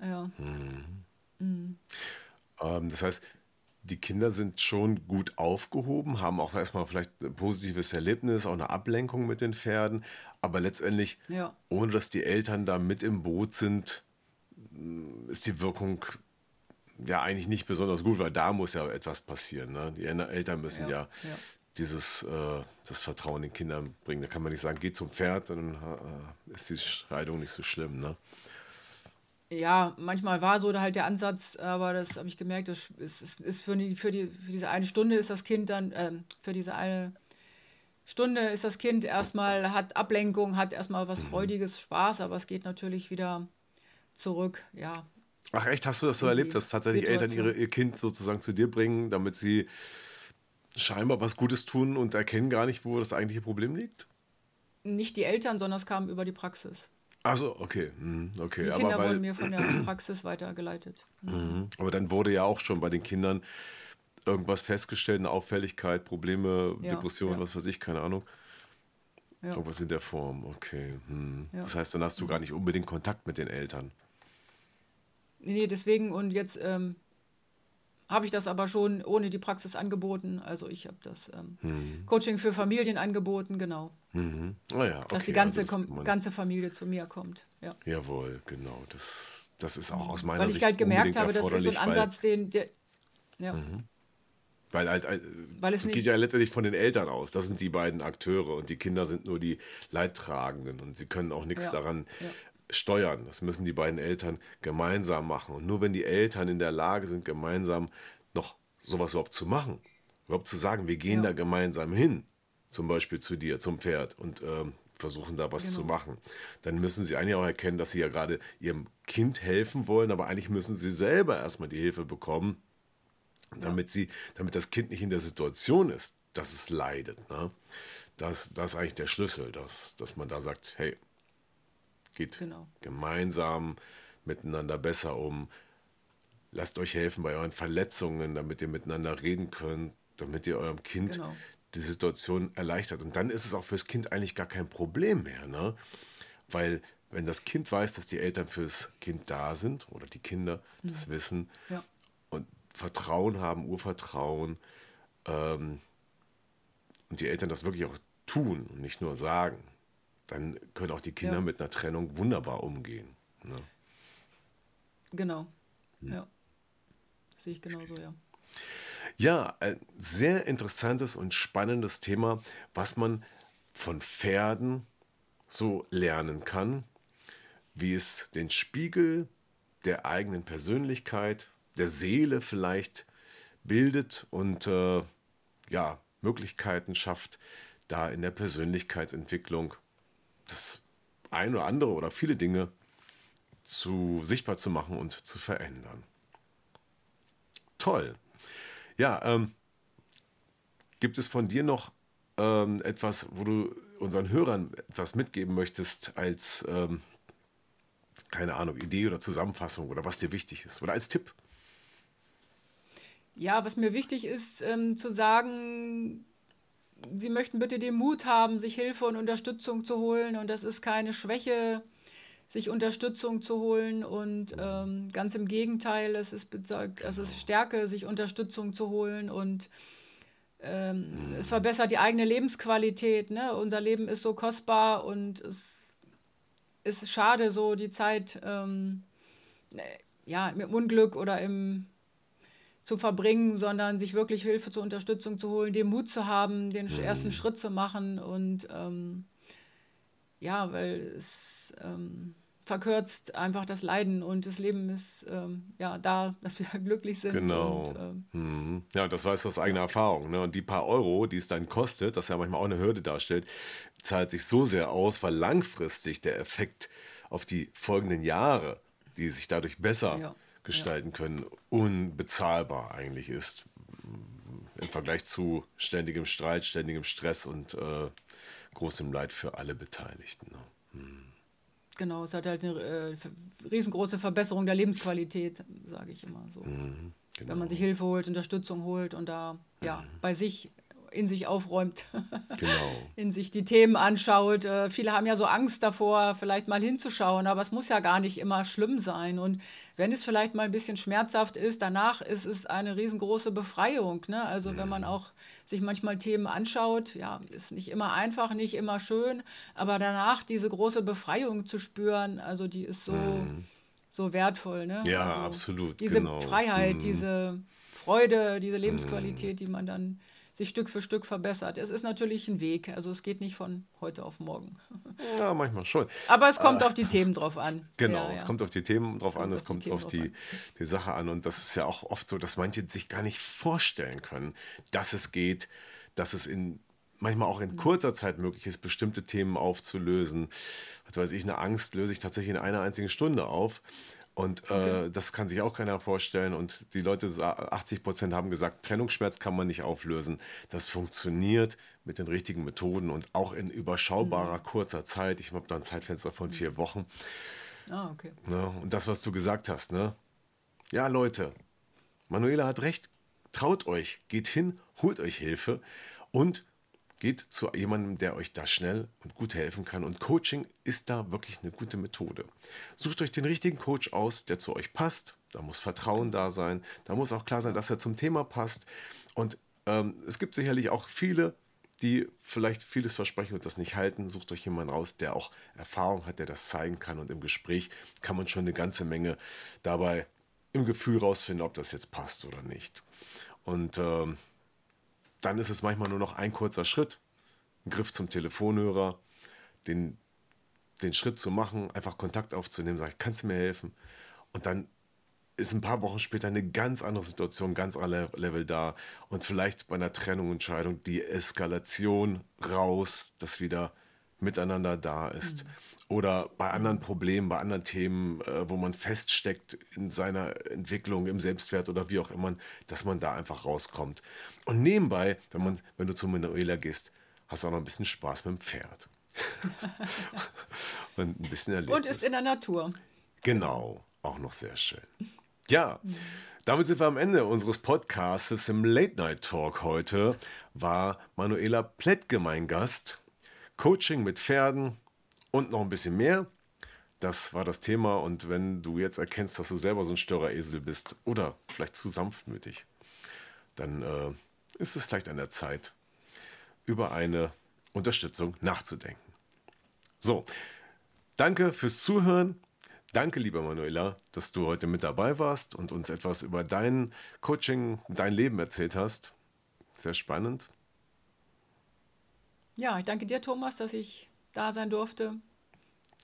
Ja. Mhm. Mhm. Ähm, das heißt, die Kinder sind schon gut aufgehoben, haben auch erstmal vielleicht ein positives Erlebnis, auch eine Ablenkung mit den Pferden, aber letztendlich, Ja. ohne dass die Eltern da mit im Boot sind, ist die Wirkung ja eigentlich nicht besonders gut, weil da muss ja etwas passieren. Ne? Die Eltern müssen Ja, ja ja. dieses äh, das Vertrauen den Kindern bringen. Da kann man nicht sagen, geh zum Pferd, dann äh, ist die Scheidung nicht so schlimm. Ne? Ja, manchmal war so halt der Ansatz, aber das habe ich gemerkt, das ist, ist, ist für, die, für, die, für diese eine Stunde ist das Kind dann, ähm, für diese eine Stunde ist das Kind erstmal, hat Ablenkung, hat erstmal was Freudiges, Spaß, aber es geht natürlich wieder zurück, ja. Ach echt, hast du das so erlebt, dass tatsächlich Eltern ihre, ihr Kind sozusagen zu dir bringen, damit sie scheinbar was Gutes tun und erkennen gar nicht, wo das eigentliche Problem liegt? Nicht die Eltern, sondern es kam über die Praxis. Also okay, hm, okay. Die Kinder weil, wurden mir von der Praxis weitergeleitet. Mhm. Aber dann wurde ja auch schon bei den Kindern irgendwas festgestellt, eine Auffälligkeit, Probleme, ja, Depression, ja. was weiß ich, keine Ahnung. Ja. Irgendwas in der Form, okay. Hm. Das heißt, dann hast du gar nicht unbedingt Kontakt mit den Eltern. Nee, deswegen und jetzt ähm, habe ich das aber schon ohne die Praxis angeboten. Also ich habe das ähm, mhm. Coaching für Familien angeboten, genau. Mhm. Oh ja, okay. Dass die ganze, also das ganze Familie zu mir kommt. Ja. Jawohl, genau. Das, das ist auch aus meiner Sicht. Weil ich halt gemerkt habe, das ist so ein Ansatz, den. Der, ja. Mhm. Weil, halt, äh, Weil es geht ja letztendlich von den Eltern aus. Das sind die beiden Akteure und die Kinder sind nur die Leidtragenden und sie können auch nichts ja. daran steuern. Das müssen die beiden Eltern gemeinsam machen. Und nur wenn die Eltern in der Lage sind, gemeinsam noch sowas überhaupt zu machen, überhaupt zu sagen, wir gehen ja. da gemeinsam hin, zum Beispiel zu dir, zum Pferd und ähm, versuchen da was genau. zu machen, dann müssen sie eigentlich auch erkennen, dass sie ja gerade ihrem Kind helfen wollen, aber eigentlich müssen sie selber erstmal die Hilfe bekommen, damit, ja. sie, damit das Kind nicht in der Situation ist, dass es leidet. Ne? Das, das ist eigentlich der Schlüssel, dass, dass man da sagt, hey, Geht genau. gemeinsam miteinander besser um. Lasst euch helfen bei euren Verletzungen, damit ihr miteinander reden könnt, damit ihr eurem Kind genau. die Situation erleichtert. Und dann ist es auch fürs Kind eigentlich gar kein Problem mehr, ne? Weil wenn das Kind weiß, dass die Eltern fürs Kind da sind oder die Kinder mhm. das wissen ja. und Vertrauen haben, Urvertrauen ähm, und die Eltern das wirklich auch tun und nicht nur sagen, dann können auch die Kinder ja. mit einer Trennung wunderbar umgehen. Ne? Genau. Hm. Ja. Sehe ich genauso, ja. Ja, ein sehr interessantes und spannendes Thema, was man von Pferden so lernen kann, wie es den Spiegel der eigenen Persönlichkeit, der Seele vielleicht bildet und äh, ja, Möglichkeiten schafft, da in der Persönlichkeitsentwicklung das ein oder andere oder viele Dinge zu sichtbar zu machen und zu verändern. Toll. Ja, ähm, gibt es von dir noch ähm, etwas, wo du unseren Hörern etwas mitgeben möchtest als, ähm, keine Ahnung, Idee oder Zusammenfassung oder was dir wichtig ist oder als Tipp? Ja, was mir wichtig ist, ähm, zu sagen, Sie möchten bitte den Mut haben, sich Hilfe und Unterstützung zu holen. Und das ist keine Schwäche, sich Unterstützung zu holen. Und ähm, ganz im Gegenteil, es ist, es ist Stärke, sich Unterstützung zu holen. Und ähm, es verbessert die eigene Lebensqualität. Ne? Unser Leben ist so kostbar und es ist schade, so die Zeit ähm, ja, im Unglück oder im zu verbringen, sondern sich wirklich Hilfe zur Unterstützung zu holen, den Mut zu haben, den mhm. ersten Schritt zu machen und ähm, ja, weil es ähm, verkürzt einfach das Leiden und das Leben ist ähm, ja da, dass wir glücklich sind. Genau. Und, ähm, mhm. Ja, das weißt du aus eigener Erfahrung. Ne? Und die paar Euro, die es dann kostet, das ja manchmal auch eine Hürde darstellt, zahlt sich so sehr aus, weil langfristig der Effekt auf die folgenden Jahre, die sich dadurch besser ja gestalten können, unbezahlbar eigentlich ist. Im Vergleich zu ständigem Streit, ständigem Stress und äh, großem Leid für alle Beteiligten. Ne? Hm. Genau, es hat halt eine äh, riesengroße Verbesserung der Lebensqualität, sage ich immer so. Mhm, genau. Wenn man sich Hilfe holt, Unterstützung holt und da ja, mhm. bei sich in sich aufräumt, genau. in sich die Themen anschaut. Äh, viele haben ja so Angst davor, vielleicht mal hinzuschauen, aber es muss ja gar nicht immer schlimm sein. Und wenn es vielleicht mal ein bisschen schmerzhaft ist, danach ist es eine riesengroße Befreiung. Ne? Also wenn man mhm. auch sich manchmal Themen anschaut, ja, ist nicht immer einfach, nicht immer schön, aber danach diese große Befreiung zu spüren, also die ist so, mhm. so wertvoll. Ne? Ja, also absolut. Diese genau. Freiheit, mhm. diese Freude, diese Lebensqualität, mhm. die man dann sich Stück für Stück verbessert. Es ist natürlich ein Weg, also es geht nicht von heute auf morgen. Ja, manchmal schon. Aber es kommt äh, auf die Themen drauf an. Genau, ja, es kommt auf die Themen drauf an, es kommt auf, die, die, die, Sache an. Und das ist ja auch oft so, dass manche sich gar nicht vorstellen können, dass es geht, dass es in manchmal auch in kurzer Zeit möglich ist, bestimmte Themen aufzulösen. Was weiß ich, eine Angst löse ich tatsächlich in einer einzigen Stunde auf. Und äh, okay. das kann sich auch keiner vorstellen. Und die Leute, 80 Prozent haben gesagt, Trennungsschmerz kann man nicht auflösen. Das funktioniert mit den richtigen Methoden und auch in überschaubarer, mhm. kurzer Zeit. Ich habe da ein Zeitfenster von vier Wochen. Ah, okay. Ja, ne? und das, was du gesagt hast, ne? Ja, Leute, Manuela hat recht. Traut euch, geht hin, holt euch Hilfe und Geht zu jemandem, der euch da schnell und gut helfen kann. Und Coaching ist da wirklich eine gute Methode. Sucht euch den richtigen Coach aus, der zu euch passt. Da muss Vertrauen da sein. Da muss auch klar sein, dass er zum Thema passt. Und ähm, es gibt sicherlich auch viele, die vielleicht vieles versprechen und das nicht halten. Sucht euch jemanden raus, der auch Erfahrung hat, der das zeigen kann. Und im Gespräch kann man schon eine ganze Menge dabei im Gefühl rausfinden, ob das jetzt passt oder nicht. Und ähm, dann ist es manchmal nur noch ein kurzer Schritt, ein Griff zum Telefonhörer, den, den Schritt zu machen, einfach Kontakt aufzunehmen, sagen, kannst du mir helfen? Und dann ist ein paar Wochen später eine ganz andere Situation, ganz anderer Level da und vielleicht bei einer Trennung, Entscheidung die Eskalation raus, dass wieder miteinander da ist. Mhm oder bei anderen Problemen, bei anderen Themen, äh, wo man feststeckt in seiner Entwicklung, im Selbstwert oder wie auch immer, dass man da einfach rauskommt. Und nebenbei, wenn, man, wenn du zu Manuela gehst, hast du auch noch ein bisschen Spaß mit dem Pferd. und ein bisschen Erlebnis. Und ist in der Natur. Genau, auch noch sehr schön. Ja, damit sind wir am Ende unseres Podcasts. Im Late Night Talk heute war Manuela Plättke mein Gast. Coaching mit Pferden, und noch ein bisschen mehr. Das war das Thema. Und wenn du jetzt erkennst, dass du selber so ein Störeresel bist oder vielleicht zu sanftmütig, dann äh, ist es vielleicht an der Zeit, über eine Unterstützung nachzudenken. So, danke fürs Zuhören. Danke, lieber Manuela, dass du heute mit dabei warst und uns etwas über dein Coaching, dein Leben erzählt hast. Sehr spannend. Ja, ich danke dir, Thomas, dass ich da sein durfte.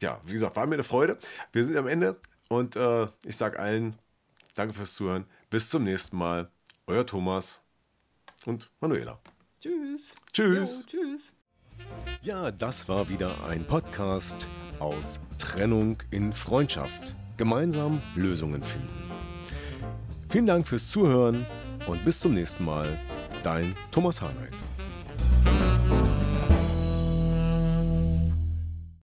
Ja, wie gesagt, war mir eine Freude. Wir sind am Ende und äh, ich sage allen danke fürs Zuhören. Bis zum nächsten Mal. Euer Thomas und Manuela. Tschüss. Tschüss. Jo, tschüss. Ja, das war wieder ein Podcast aus Trennung in Freundschaft. Gemeinsam Lösungen finden. Vielen Dank fürs Zuhören und bis zum nächsten Mal. Dein Thomas Harnight.